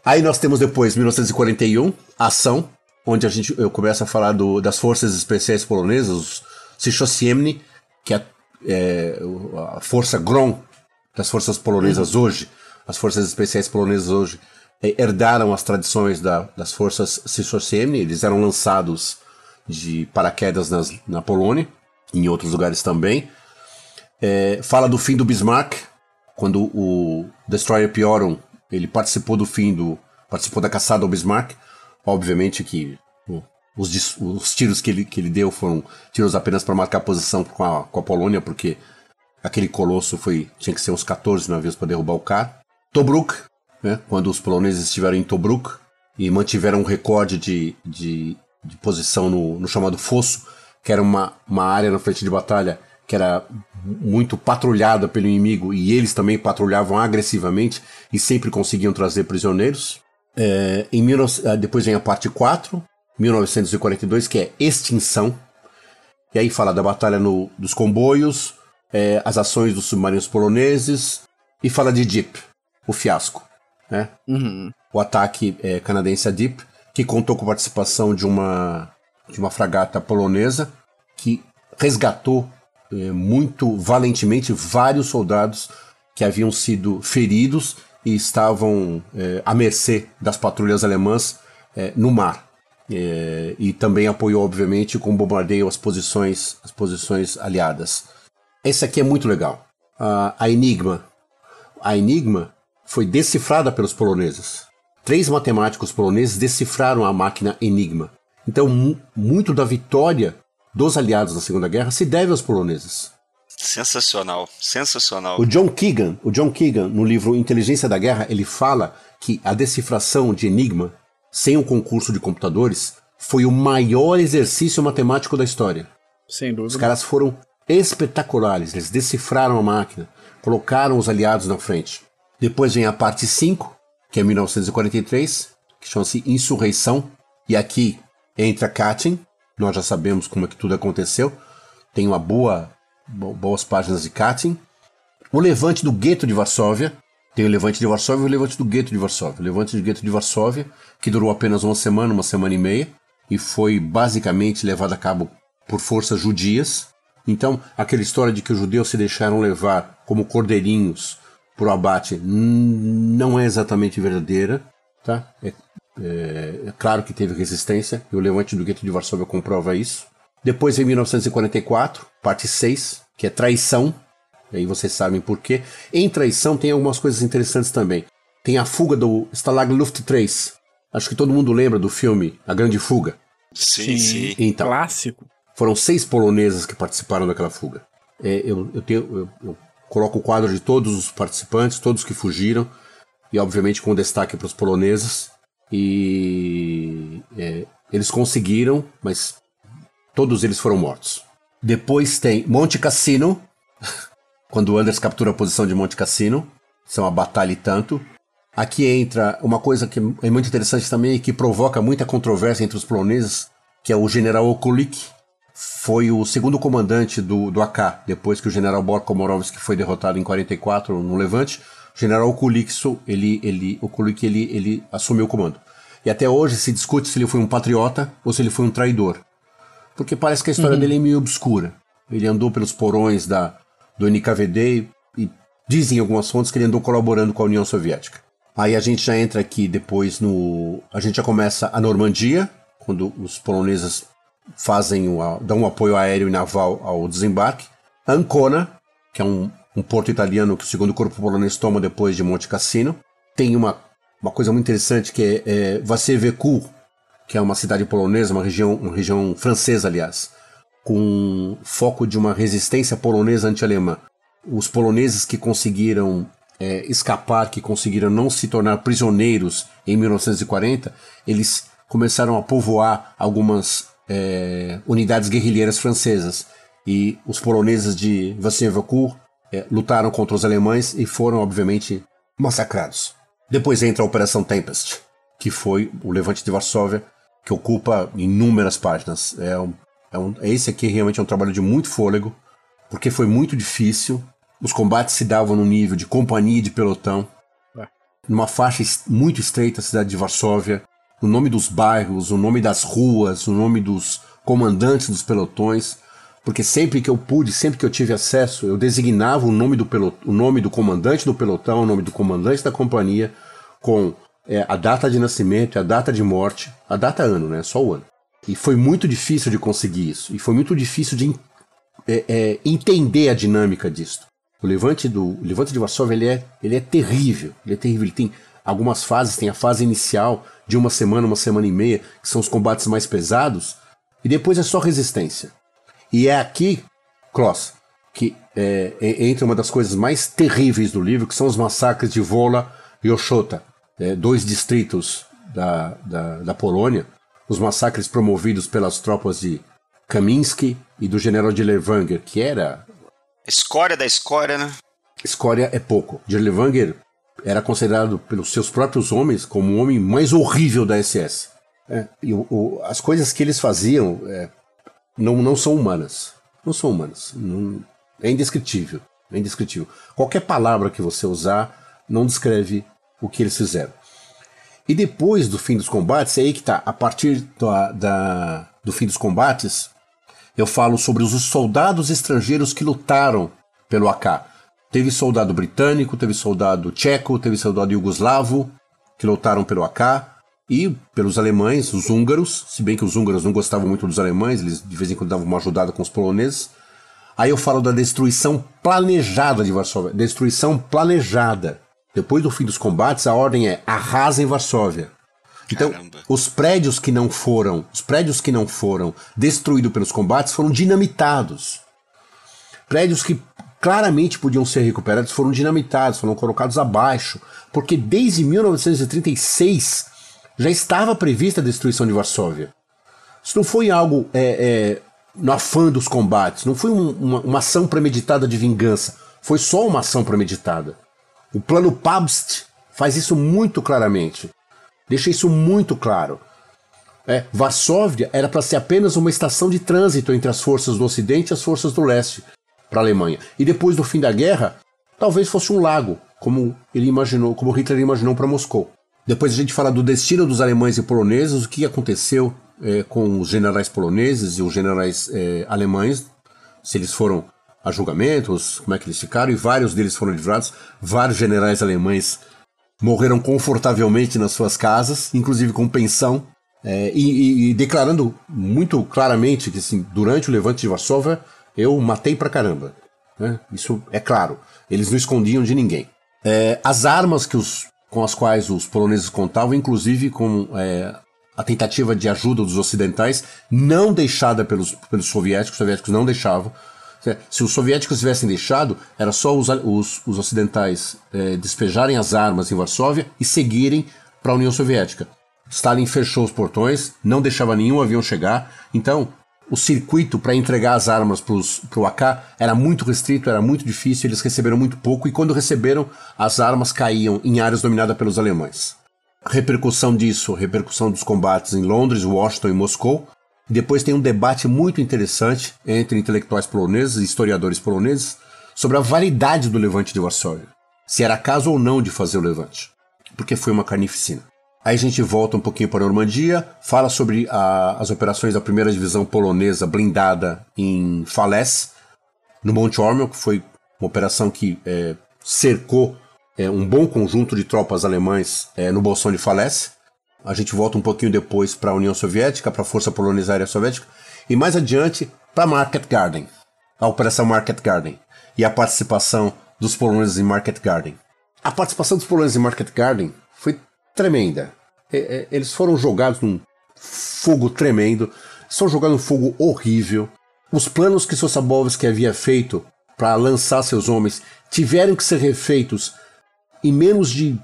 Aí nós temos depois 1941, ação, onde a gente eu começo a falar do, das forças especiais polonesas, os Sichosiemny, que é, é, a força GROM das forças polonesas uhum. hoje, as forças especiais polonesas hoje é, herdaram as tradições da, das forças Sichosiemny, eles eram lançados de paraquedas nas, na Polônia, em outros lugares também. É, fala do fim do Bismarck, quando o Destroyer Pioron ele participou do fim do participou da caçada ao Bismarck. Obviamente que os, os tiros que ele, que ele deu foram tiros apenas para marcar posição com a, com a Polônia, porque aquele colosso foi tinha que ser uns 14 navios para derrubar o cara. Tobruk, né, quando os poloneses estiveram em Tobruk e mantiveram um recorde de, de, de posição no, no chamado Fosso, que era uma, uma área na frente de batalha que era muito patrulhada pelo inimigo e eles também patrulhavam agressivamente e sempre conseguiam trazer prisioneiros. É, em 19, ah, depois vem a parte 4, 1942, que é Extinção. E aí fala da batalha no, dos comboios, é, as ações dos submarinos poloneses e fala de Deep, o fiasco. Né? Uhum. O ataque é, canadense a Deep, que contou com a participação de uma, de uma fragata polonesa que resgatou é, muito valentemente vários soldados que haviam sido feridos e estavam é, à mercê das patrulhas alemãs é, no mar. É, e também apoiou, obviamente, com bombardeio as posições, as posições aliadas. Esse aqui é muito legal. A, a Enigma. A Enigma foi decifrada pelos poloneses. Três matemáticos poloneses decifraram a máquina Enigma. Então, muito da vitória dos aliados na Segunda Guerra se deve aos poloneses. Sensacional, sensacional. O John Keegan, o John Keegan, no livro Inteligência da Guerra, ele fala que a decifração de Enigma, sem o concurso de computadores, foi o maior exercício matemático da história. Sem dúvida. Os caras foram espetaculares, eles decifraram a máquina, colocaram os aliados na frente. Depois vem a parte 5, que é 1943, que chama-se Insurreição, e aqui entra Katyn, nós já sabemos como é que tudo aconteceu. Tem uma boa boas páginas de Katyn. O levante do gueto de Varsóvia. Tem o levante de Varsóvia e o levante do gueto de Varsóvia. O levante do gueto de Varsóvia, que durou apenas uma semana, uma semana e meia, e foi basicamente levado a cabo por forças judias. Então, aquela história de que os judeus se deixaram levar como cordeirinhos por abate não é exatamente verdadeira. Tá? É é, é, claro que teve resistência, e o levante do gueto de Varsóvia comprova isso. Depois em 1944, parte 6, que é traição. E aí vocês sabem por quê. Em traição tem algumas coisas interessantes também. Tem a fuga do Stalag Luft 3, Acho que todo mundo lembra do filme A Grande Fuga. Sim, sim. sim. Então, Clássico. Foram seis polonesas que participaram daquela fuga. É, eu, eu, tenho, eu, eu coloco o quadro de todos os participantes, todos que fugiram, e obviamente com destaque para os poloneses. E é, eles conseguiram, mas todos eles foram mortos. Depois tem Monte Cassino, *laughs* quando o Anders captura a posição de Monte Cassino. Isso é uma batalha e tanto. Aqui entra uma coisa que é muito interessante também e que provoca muita controvérsia entre os poloneses, que é o general Okulik. Foi o segundo comandante do, do AK, depois que o general Bor Komorowski foi derrotado em 44 no Levante. O general Okulik, ele, ele, Okulik ele, ele assumiu o comando. E até hoje se discute se ele foi um patriota ou se ele foi um traidor. Porque parece que a história uhum. dele é meio obscura. Ele andou pelos porões da, do NKVD e dizem algumas fontes que ele andou colaborando com a União Soviética. Aí a gente já entra aqui depois no. A gente já começa a Normandia, quando os poloneses fazem o, dão um apoio aéreo e naval ao desembarque. Ancona, que é um, um porto italiano que o segundo corpo polonês toma depois de Monte Cassino. Tem uma, uma coisa muito interessante que é, é Vassieveku, que é uma cidade polonesa, uma região, uma região francesa, aliás, com foco de uma resistência polonesa anti-alemã. Os poloneses que conseguiram é, escapar, que conseguiram não se tornar prisioneiros em 1940, eles começaram a povoar algumas é, unidades guerrilheiras francesas. E os poloneses de Vassievacourt é, lutaram contra os alemães e foram, obviamente, massacrados. Depois entra a Operação Tempest, que foi o levante de Varsóvia, que ocupa inúmeras páginas. É um, é um, esse aqui realmente é um trabalho de muito fôlego, porque foi muito difícil. Os combates se davam no nível de companhia e de pelotão. É. Numa faixa muito estreita, a cidade de Varsóvia. O nome dos bairros, o nome das ruas, o nome dos comandantes dos pelotões. Porque sempre que eu pude, sempre que eu tive acesso, eu designava o nome do, pelot o nome do comandante do pelotão, o nome do comandante da companhia, com é, a data de nascimento, a data de morte, a data ano, né? Só o ano. E foi muito difícil de conseguir isso. E foi muito difícil de é, é, entender a dinâmica disso. O levante do o levante de Varsóvia ele é, ele é terrível. Ele é terrível. Ele tem algumas fases. Tem a fase inicial de uma semana, uma semana e meia, que são os combates mais pesados. E depois é só resistência. E é aqui, Kloss, que é, é, entra uma das coisas mais terríveis do livro, que são os massacres de Wola e Oshota, é, dois distritos da, da, da Polônia, os massacres promovidos pelas tropas de Kaminsky e do general de Levanger, que era Escória da escória, né? Escória é pouco. Dirlewanger era considerado pelos seus próprios homens como o homem mais horrível da SS. É, e o, o, as coisas que eles faziam é, não, não são humanas. Não são humanas. Não, é indescritível. É indescritível. Qualquer palavra que você usar não descreve o que eles fizeram. E depois do fim dos combates, é aí que tá. A partir da, da, do fim dos combates, eu falo sobre os soldados estrangeiros que lutaram pelo AK. Teve soldado britânico, teve soldado tcheco, teve soldado iugoslavo que lutaram pelo AK e pelos alemães, os húngaros, se bem que os húngaros não gostavam muito dos alemães, eles de vez em quando davam uma ajudada com os poloneses. Aí eu falo da destruição planejada de Varsóvia, destruição planejada. Depois do fim dos combates, a ordem é arrasem Varsóvia. Então, Caramba. os prédios que não foram, os prédios que não foram destruídos pelos combates foram dinamitados. Prédios que claramente podiam ser recuperados foram dinamitados, foram colocados abaixo, porque desde 1936 já estava prevista a destruição de Varsóvia. Isso não foi algo é, é, no afã dos combates, não foi um, uma, uma ação premeditada de vingança, foi só uma ação premeditada. O plano Pabst faz isso muito claramente. Deixa isso muito claro. É, Varsóvia era para ser apenas uma estação de trânsito entre as forças do Ocidente e as forças do Leste para a Alemanha. E depois do fim da guerra, talvez fosse um lago, como ele imaginou, como Hitler imaginou para Moscou. Depois a gente fala do destino dos alemães e poloneses, o que aconteceu é, com os generais poloneses e os generais é, alemães, se eles foram a julgamentos, como é que eles ficaram, e vários deles foram livrados. Vários generais alemães morreram confortavelmente nas suas casas, inclusive com pensão, é, e, e, declarando muito claramente que assim, durante o levante de Varsóvia eu matei pra caramba. Né? Isso é claro. Eles não escondiam de ninguém. É, as armas que os com as quais os poloneses contavam, inclusive com é, a tentativa de ajuda dos ocidentais, não deixada pelos, pelos soviéticos, os soviéticos não deixavam. Se os soviéticos tivessem deixado, era só os, os, os ocidentais é, despejarem as armas em Varsóvia e seguirem para a União Soviética. Stalin fechou os portões, não deixava nenhum avião chegar, então o circuito para entregar as armas para o AK era muito restrito, era muito difícil, eles receberam muito pouco e quando receberam, as armas caíam em áreas dominadas pelos alemães. repercussão disso, repercussão dos combates em Londres, Washington e Moscou. Depois tem um debate muito interessante entre intelectuais poloneses e historiadores poloneses sobre a validade do levante de Varsóvia. Se era caso ou não de fazer o levante. Porque foi uma carnificina. Aí a gente volta um pouquinho para a Normandia, fala sobre a, as operações da primeira divisão polonesa blindada em Falaise, no Monte Ormel, que foi uma operação que é, cercou é, um bom conjunto de tropas alemães é, no Bolsão de Falaise. A gente volta um pouquinho depois para a União Soviética, para a Força Polonesa Aérea Soviética, e mais adiante para Market Garden, a Operação Market Garden, e a participação dos poloneses em Market Garden. A participação dos poloneses em Market Garden foi tremenda. Eles foram jogados num fogo tremendo, são jogados num fogo horrível. Os planos que Sosabowski havia feito para lançar seus homens tiveram que ser refeitos em menos de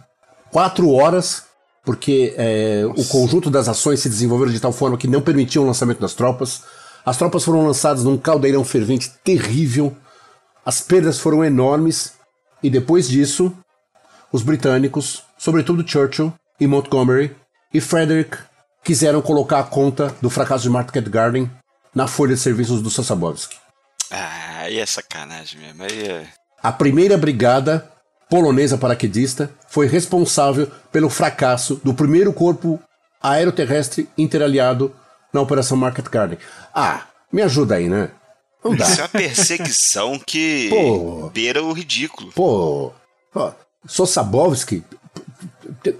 quatro horas, porque é, o conjunto das ações se desenvolveram de tal forma que não permitiam o lançamento das tropas. As tropas foram lançadas num caldeirão fervente terrível, as perdas foram enormes, e depois disso, os britânicos, sobretudo Churchill e Montgomery e Frederick, quiseram colocar a conta do fracasso de Market Garden na folha de serviços do Sosabowski. Ah, aí é sacanagem mesmo. Aí é... A primeira brigada polonesa paraquedista foi responsável pelo fracasso do primeiro corpo aeroterrestre interaliado na Operação Market Garden. Ah, me ajuda aí, né? Não dá. Isso é uma perseguição que *laughs* Pô, beira o ridículo. Pô, Sosabowski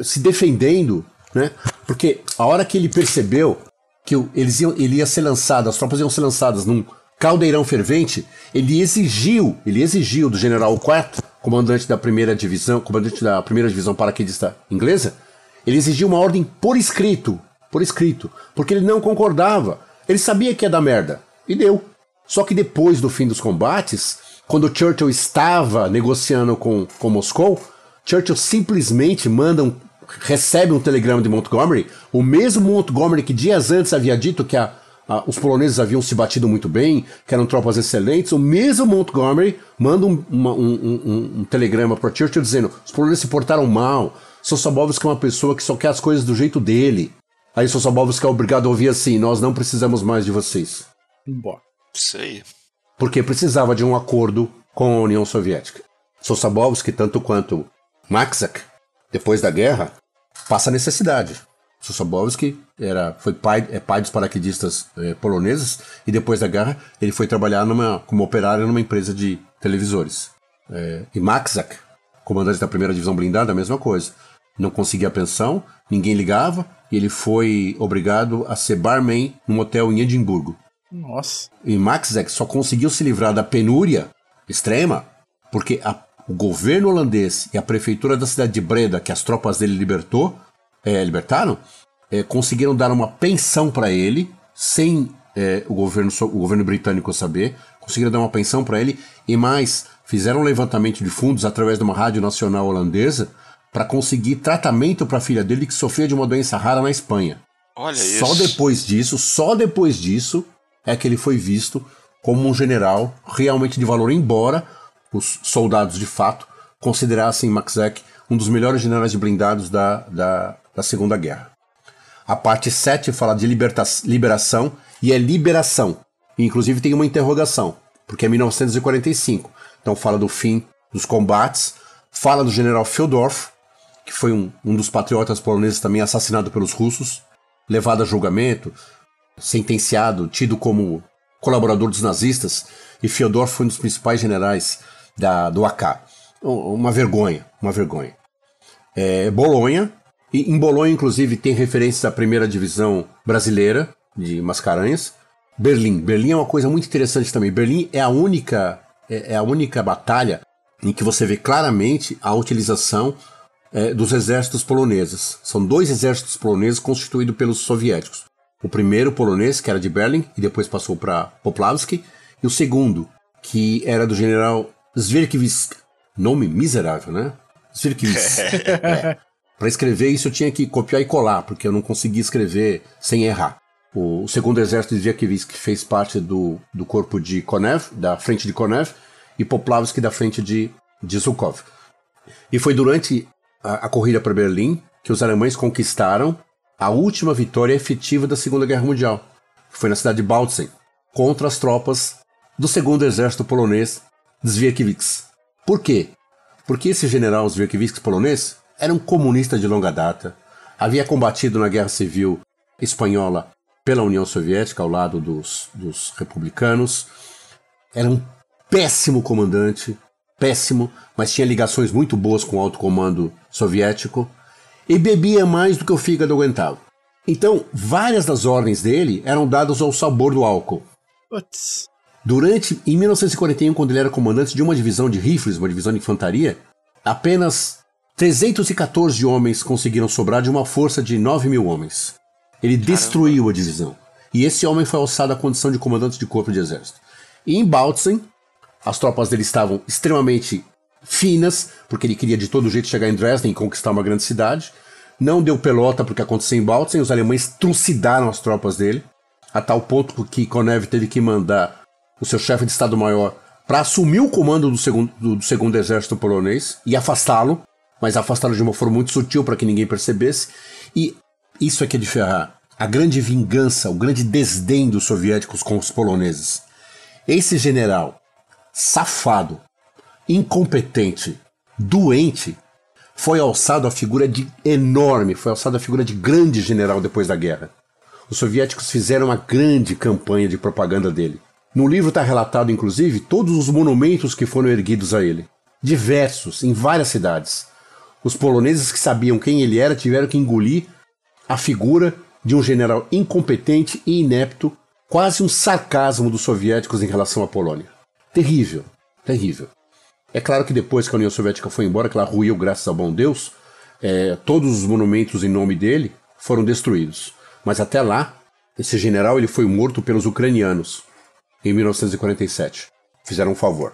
se defendendo, né? Porque a hora que ele percebeu que eles iam, ele ia ser lançado, as tropas iam ser lançadas num caldeirão fervente, ele exigiu, ele exigiu do general Quat, comandante da primeira divisão, comandante da primeira divisão paraquedista inglesa, ele exigiu uma ordem por escrito, por escrito, porque ele não concordava. Ele sabia que ia dar merda e deu. Só que depois do fim dos combates, quando Churchill estava negociando com, com Moscou, Churchill simplesmente manda um, recebe um telegrama de Montgomery, o mesmo Montgomery que dias antes havia dito que a, a, os poloneses haviam se batido muito bem, que eram tropas excelentes, o mesmo Montgomery manda um, uma, um, um, um telegrama para Churchill dizendo: os poloneses se portaram mal, Sosabowski é uma pessoa que só quer as coisas do jeito dele. Aí Sosabowski é obrigado a ouvir assim: nós não precisamos mais de vocês. Isso aí. Porque precisava de um acordo com a União Soviética. Sosabowski, tanto quanto Maxak, depois da guerra, passa necessidade. Sosabowski era, foi pai, é pai dos paraquedistas é, poloneses e depois da guerra ele foi trabalhar numa, como operário numa empresa de televisores. É, e Maxak, comandante da primeira divisão blindada, a mesma coisa. Não conseguia pensão, ninguém ligava e ele foi obrigado a ser barman num hotel em Edimburgo. Nossa. E Maxak só conseguiu se livrar da penúria extrema porque a o governo holandês e a prefeitura da cidade de Breda, que as tropas dele libertou, é, libertaram, é, conseguiram dar uma pensão para ele, sem é, o, governo, o governo britânico saber, conseguiram dar uma pensão para ele, e mais, fizeram um levantamento de fundos através de uma rádio nacional holandesa para conseguir tratamento para a filha dele que sofria de uma doença rara na Espanha. Olha só isso. depois disso, só depois disso é que ele foi visto como um general realmente de valor, embora os soldados de fato considerassem Maxek um dos melhores generais de blindados da, da, da Segunda Guerra. A parte 7 fala de liberação e é liberação. E, inclusive tem uma interrogação, porque é 1945. Então fala do fim dos combates, fala do general Feodorf, que foi um, um dos patriotas poloneses também assassinado pelos russos, levado a julgamento, sentenciado, tido como colaborador dos nazistas, e Feodorf foi um dos principais generais da, do AK. Uma vergonha, uma vergonha. É, Bolonha, e em Bolonha, inclusive, tem referências à primeira divisão brasileira de Mascarenhas. Berlim. Berlim é uma coisa muito interessante também. Berlim é a única, é, é a única batalha em que você vê claramente a utilização é, dos exércitos poloneses. São dois exércitos poloneses constituídos pelos soviéticos. O primeiro polonês, que era de Berlim, e depois passou para Poplavski, e o segundo, que era do general Zwierkiewicz. Nome miserável, né? Zwierkiewicz. *laughs* é. Para escrever isso eu tinha que copiar e colar, porque eu não conseguia escrever sem errar. O, o segundo exército de que fez parte do, do corpo de Konev, da frente de Konev, e Poplavski da frente de, de Zhukov. E foi durante a, a corrida para Berlim que os alemães conquistaram a última vitória efetiva da Segunda Guerra Mundial, que foi na cidade de Bautzen, contra as tropas do segundo exército polonês Zwierkiewicz. Por quê? Porque esse general Zwierkiewicz polonês era um comunista de longa data, havia combatido na Guerra Civil Espanhola pela União Soviética ao lado dos, dos republicanos, era um péssimo comandante, péssimo, mas tinha ligações muito boas com o alto comando soviético e bebia mais do que o fígado aguentava. Então, várias das ordens dele eram dadas ao sabor do álcool. Putz. Durante, em 1941, quando ele era comandante de uma divisão de rifles, uma divisão de infantaria, apenas 314 homens conseguiram sobrar de uma força de 9 mil homens. Ele Caramba. destruiu a divisão. E esse homem foi alçado à condição de comandante de corpo de exército. E em Bautzen, as tropas dele estavam extremamente finas, porque ele queria de todo jeito chegar em Dresden e conquistar uma grande cidade. Não deu pelota porque aconteceu em Bautzen, os alemães trucidaram as tropas dele, a tal ponto que Konev teve que mandar o seu chefe de Estado-Maior para assumir o comando do segundo, do, do segundo exército polonês e afastá-lo, mas afastá-lo de uma forma muito sutil para que ninguém percebesse. E isso é que é de ferrar. A grande vingança, o grande desdém dos soviéticos com os poloneses. Esse general, safado, incompetente, doente, foi alçado a figura de enorme, foi alçado a figura de grande general depois da guerra. Os soviéticos fizeram uma grande campanha de propaganda dele. No livro está relatado, inclusive, todos os monumentos que foram erguidos a ele. Diversos, em várias cidades. Os poloneses que sabiam quem ele era tiveram que engolir a figura de um general incompetente e inepto, quase um sarcasmo dos soviéticos em relação à Polônia. Terrível, terrível. É claro que depois que a União Soviética foi embora, que ela ruiu graças ao bom Deus, é, todos os monumentos em nome dele foram destruídos. Mas até lá, esse general ele foi morto pelos ucranianos em 1947. Fizeram um favor.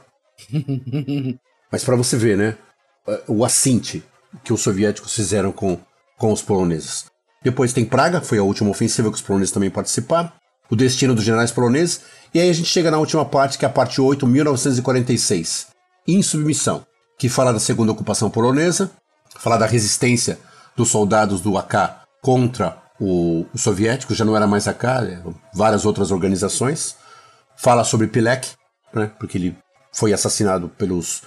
*laughs* Mas para você ver, né? O assinte que os soviéticos fizeram com, com os poloneses. Depois tem Praga, foi a última ofensiva que os poloneses também participaram. O destino dos generais poloneses. E aí a gente chega na última parte, que é a parte 8, 1946. Insubmissão, que fala da segunda ocupação polonesa, fala da resistência dos soldados do AK contra o, o soviético, já não era mais AK, várias outras organizações. Fala sobre Pilek, né, porque ele foi assassinado pelos.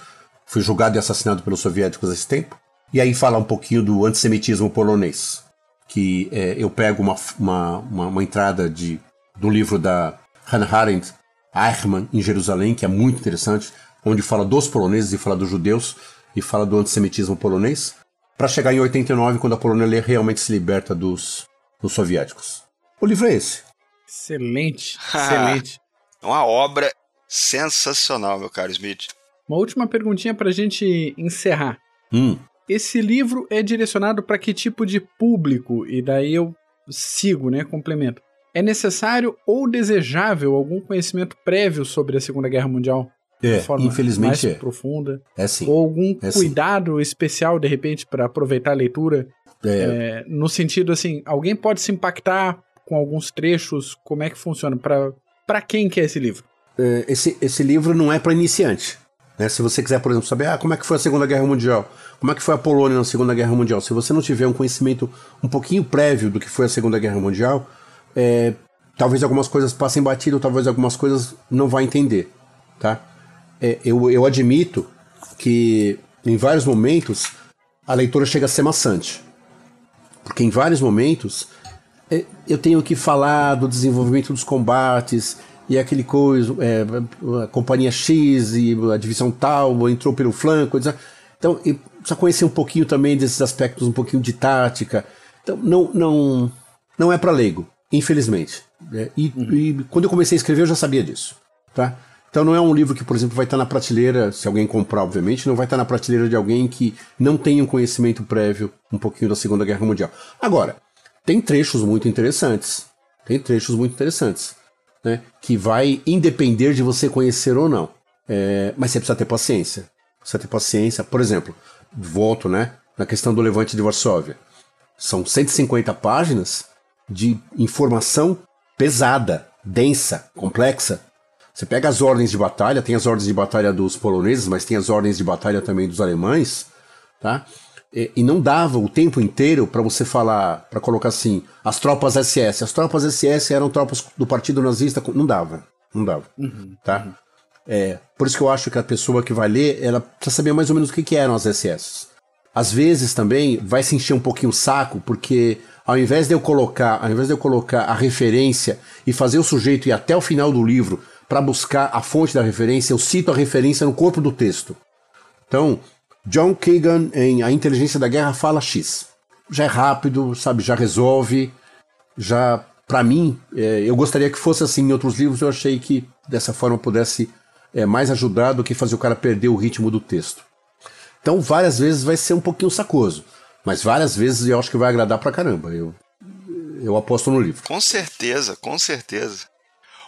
foi julgado e assassinado pelos soviéticos esse tempo. E aí fala um pouquinho do antissemitismo polonês, que é, eu pego uma, uma, uma, uma, entrada de, do livro da Hannah Arendt, Eichmann, em Jerusalém, que é muito interessante, onde fala dos poloneses e fala dos judeus e fala do antissemitismo polonês, para chegar em 89, quando a Polônia realmente se liberta dos, dos soviéticos. O livro é esse. Excelente, *laughs* excelente. É uma obra sensacional, meu caro Smith. Uma última perguntinha para a gente encerrar. Hum. Esse livro é direcionado para que tipo de público? E daí eu sigo, né? Complemento. É necessário ou desejável algum conhecimento prévio sobre a Segunda Guerra Mundial? É, infelizmente mais é. profunda. É sim. Ou algum é cuidado sim. especial, de repente, para aproveitar a leitura? É. É, no sentido assim, alguém pode se impactar com alguns trechos? Como é que funciona? Para quem que é esse livro? É, esse, esse livro não é para iniciante. Né? Se você quiser, por exemplo, saber ah, como é que foi a Segunda Guerra Mundial, como é que foi a Polônia na Segunda Guerra Mundial, se você não tiver um conhecimento um pouquinho prévio do que foi a Segunda Guerra Mundial, é, talvez algumas coisas passem batido, talvez algumas coisas não vá entender, tá? é, eu, eu admito que em vários momentos a leitura chega a ser maçante. Porque em vários momentos é, eu tenho que falar do desenvolvimento dos combates e aquele coisa, é, a companhia X e a divisão tal entrou pelo flanco. Etc. Então, precisa conhecer um pouquinho também desses aspectos, um pouquinho de tática. Então, não, não, não é para leigo, infelizmente. É, e, uhum. e, quando eu comecei a escrever, eu já sabia disso. Tá? Então não é um livro que, por exemplo, vai estar na prateleira, se alguém comprar, obviamente, não vai estar na prateleira de alguém que não tenha um conhecimento prévio um pouquinho da Segunda Guerra Mundial. Agora, tem trechos muito interessantes. Tem trechos muito interessantes. Né, que vai independer de você conhecer ou não. É, mas você precisa ter paciência. Precisa ter paciência. Por exemplo, volto né, na questão do Levante de Varsóvia. São 150 páginas de informação pesada, densa, complexa. Você pega as ordens de batalha, tem as ordens de batalha dos poloneses, mas tem as ordens de batalha também dos alemães, tá? E, e não dava o tempo inteiro para você falar, para colocar assim, as tropas SS. As tropas SS eram tropas do Partido Nazista, não dava, não dava, uhum, tá? Uhum. É, por isso que eu acho que a pessoa que vai ler, ela precisa saber mais ou menos o que, que eram as SS. Às vezes também vai se encher um pouquinho o saco, porque ao invés de eu colocar, ao invés de eu colocar a referência e fazer o sujeito ir até o final do livro para buscar a fonte da referência, eu cito a referência no corpo do texto. Então, John Kagan em A Inteligência da Guerra fala X. Já é rápido, sabe, já resolve, já para mim, é, eu gostaria que fosse assim em outros livros, eu achei que dessa forma pudesse é, mais ajudar do que fazer o cara perder o ritmo do texto. Então, várias vezes vai ser um pouquinho sacoso, mas várias vezes eu acho que vai agradar pra caramba. Eu, eu aposto no livro. Com certeza, com certeza.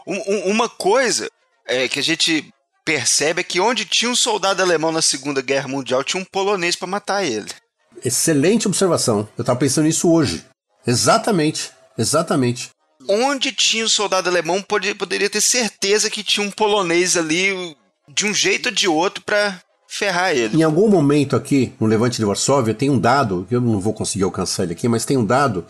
Um, um, uma coisa é que a gente percebe é que onde tinha um soldado alemão na Segunda Guerra Mundial, tinha um polonês para matar ele. Excelente observação. Eu tava pensando nisso hoje. Exatamente, exatamente. Onde tinha um soldado alemão, poderia ter certeza que tinha um polonês ali de um jeito ou de outro para ferrar ele. Em algum momento aqui, no Levante de Varsóvia, tem um dado, eu não vou conseguir alcançar ele aqui, mas tem um dado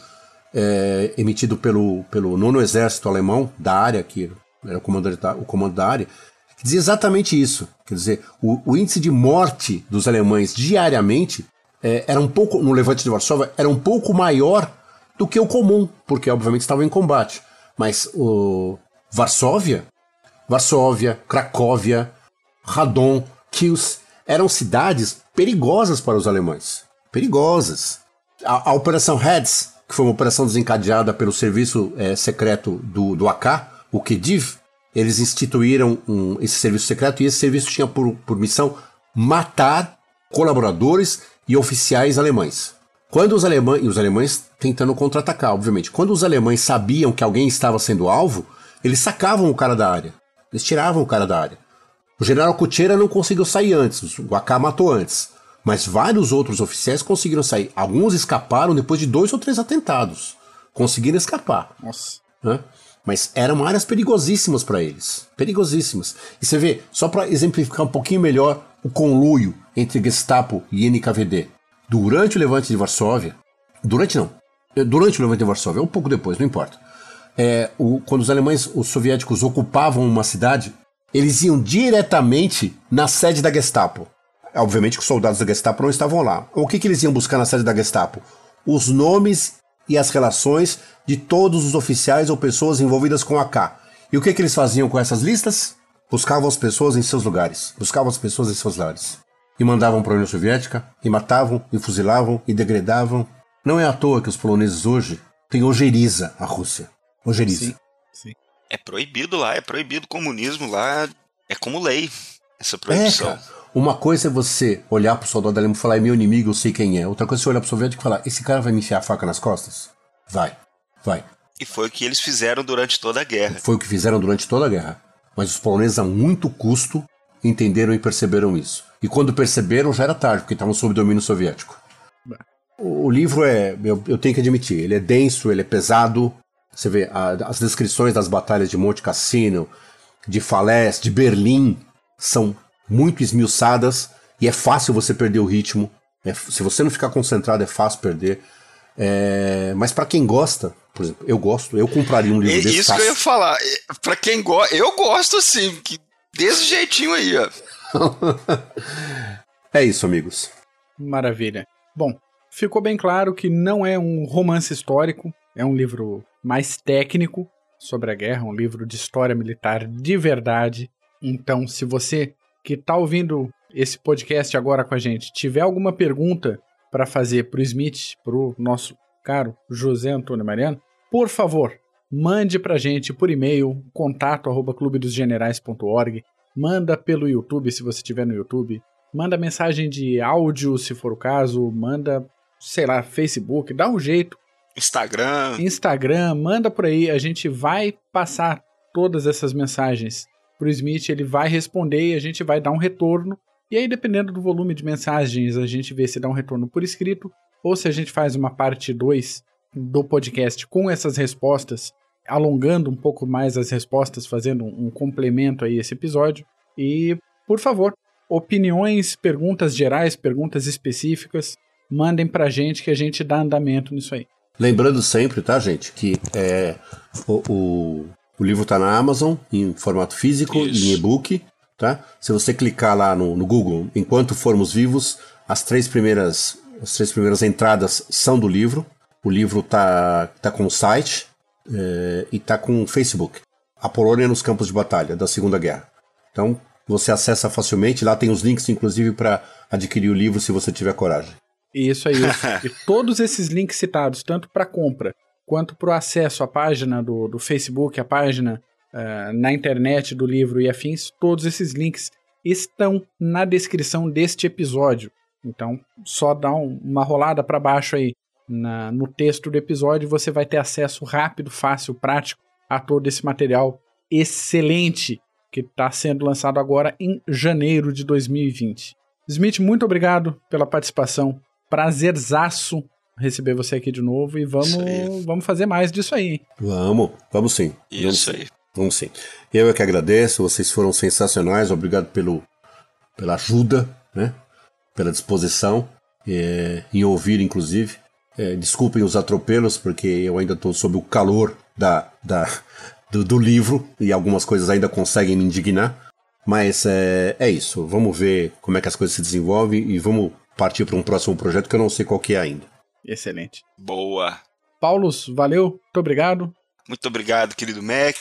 é, emitido pelo, pelo nono exército alemão da área, que era o comando da, o comando da área, que dizia exatamente isso. Quer dizer, o, o índice de morte dos alemães diariamente é, era um pouco, no Levante de Varsóvia, era um pouco maior do que o comum, porque obviamente estavam em combate. Mas o Varsóvia, Varsóvia, Cracóvia, Radom, Kiels, eram cidades perigosas para os alemães. Perigosas. A, a Operação Heads, que foi uma operação desencadeada pelo serviço é, secreto do, do AK, o KEDIV, eles instituíram um, esse serviço secreto e esse serviço tinha por, por missão matar colaboradores e oficiais alemães. Quando os alemães, e os alemães tentando contra-atacar, obviamente, quando os alemães sabiam que alguém estava sendo alvo, eles sacavam o cara da área. Eles tiravam o cara da área. O general Kutcheira não conseguiu sair antes, o AK matou antes. Mas vários outros oficiais conseguiram sair. Alguns escaparam depois de dois ou três atentados. Conseguiram escapar. Nossa. Né? Mas eram áreas perigosíssimas para eles. Perigosíssimas. E você vê, só para exemplificar um pouquinho melhor o conluio entre Gestapo e NKVD. Durante o levante de Varsóvia, durante não, durante o levante de Varsóvia, um pouco depois, não importa. É, o, quando os alemães, os soviéticos ocupavam uma cidade, eles iam diretamente na sede da Gestapo. Obviamente que os soldados da Gestapo não estavam lá. O que, que eles iam buscar na sede da Gestapo? Os nomes e as relações de todos os oficiais ou pessoas envolvidas com a K. E o que, que eles faziam com essas listas? Buscavam as pessoas em seus lugares. Buscavam as pessoas em seus lares. E mandavam para a União Soviética, e matavam, e fuzilavam, e degradavam. Não é à toa que os poloneses hoje têm ojeriza a Rússia. Ojeriza. Sim. É proibido lá, é proibido o comunismo lá, é como lei essa proibição. É, Uma coisa é você olhar pro soldado alemão e falar, é meu inimigo, eu sei quem é. Outra coisa é você olhar pro soviético e falar, esse cara vai me enfiar a faca nas costas? Vai, vai. E foi o que eles fizeram durante toda a guerra. Foi o que fizeram durante toda a guerra. Mas os poloneses, a muito custo, entenderam e perceberam isso. E quando perceberam, já era tarde, porque estavam sob domínio soviético. O livro é, eu, eu tenho que admitir, ele é denso, ele é pesado, você vê a, as descrições das batalhas de Monte Cassino, de Falaise, de Berlim, são muito esmiuçadas e é fácil você perder o ritmo. É, se você não ficar concentrado, é fácil perder. É, mas para quem gosta, por exemplo, eu gosto, eu compraria um livro é, desse. Isso fácil. que eu ia falar. Para quem gosta, eu gosto assim, que, desse jeitinho aí, ó. *laughs* é isso, amigos. Maravilha. Bom, ficou bem claro que não é um romance histórico, é um livro mais técnico sobre a guerra, um livro de história militar de verdade. Então, se você que está ouvindo esse podcast agora com a gente tiver alguma pergunta para fazer para o Smith, para o nosso caro José Antônio Mariano, por favor, mande para a gente por e-mail contato@clubedosgenerais.org. manda pelo YouTube se você estiver no YouTube, manda mensagem de áudio se for o caso, manda, sei lá, Facebook, dá um jeito. Instagram. Instagram, manda por aí, a gente vai passar todas essas mensagens pro Smith, ele vai responder e a gente vai dar um retorno. E aí, dependendo do volume de mensagens, a gente vê se dá um retorno por escrito ou se a gente faz uma parte 2 do podcast com essas respostas, alongando um pouco mais as respostas, fazendo um complemento aí esse episódio. E, por favor, opiniões, perguntas gerais, perguntas específicas, mandem pra gente que a gente dá andamento nisso aí. Lembrando sempre, tá, gente, que é, o, o, o livro tá na Amazon em formato físico e em e-book, tá? Se você clicar lá no, no Google, enquanto formos vivos, as três primeiras as três primeiras entradas são do livro. O livro tá, tá com o site é, e tá com o Facebook. A Polônia nos campos de batalha da Segunda Guerra. Então você acessa facilmente. Lá tem os links, inclusive, para adquirir o livro se você tiver coragem. Isso aí. *laughs* e todos esses links citados, tanto para compra quanto para o acesso à página do, do Facebook, a página uh, na internet do livro e afins, todos esses links estão na descrição deste episódio. Então, só dá um, uma rolada para baixo aí na, no texto do episódio, você vai ter acesso rápido, fácil, prático a todo esse material excelente que está sendo lançado agora em janeiro de 2020. Smith, muito obrigado pela participação. Prazerzaço receber você aqui de novo e vamos, vamos fazer mais disso aí. Vamos, vamos sim. Isso vamos, aí. Vamos sim. Eu é que agradeço, vocês foram sensacionais, obrigado pelo, pela ajuda, né? pela disposição é, em ouvir, inclusive. É, desculpem os atropelos, porque eu ainda estou sob o calor da, da, do, do, livro e algumas coisas ainda conseguem me indignar. Mas é, é isso. Vamos ver como é que as coisas se desenvolvem e vamos partir para um próximo projeto que eu não sei qual que é ainda. Excelente. Boa. Paulos, valeu. Muito obrigado. Muito obrigado, querido Mac.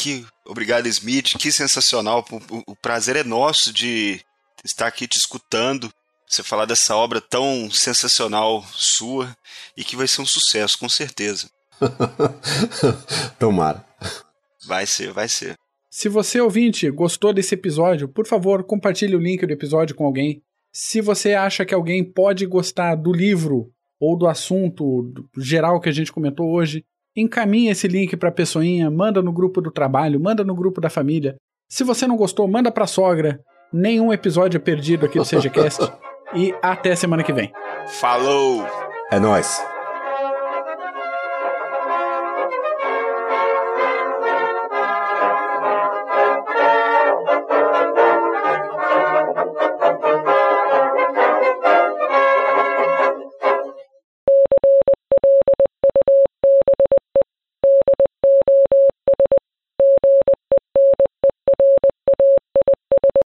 Obrigado, Smith. Que sensacional. O prazer é nosso de estar aqui te escutando você falar dessa obra tão sensacional sua e que vai ser um sucesso, com certeza. *laughs* Tomara. Vai ser, vai ser. Se você, ouvinte, gostou desse episódio, por favor, compartilhe o link do episódio com alguém. Se você acha que alguém pode gostar do livro ou do assunto geral que a gente comentou hoje, encaminhe esse link para a pessoinha, manda no grupo do trabalho, manda no grupo da família. Se você não gostou, manda para a sogra. Nenhum episódio é perdido aqui do *laughs* CGCast. E até semana que vem. Falou! É nóis!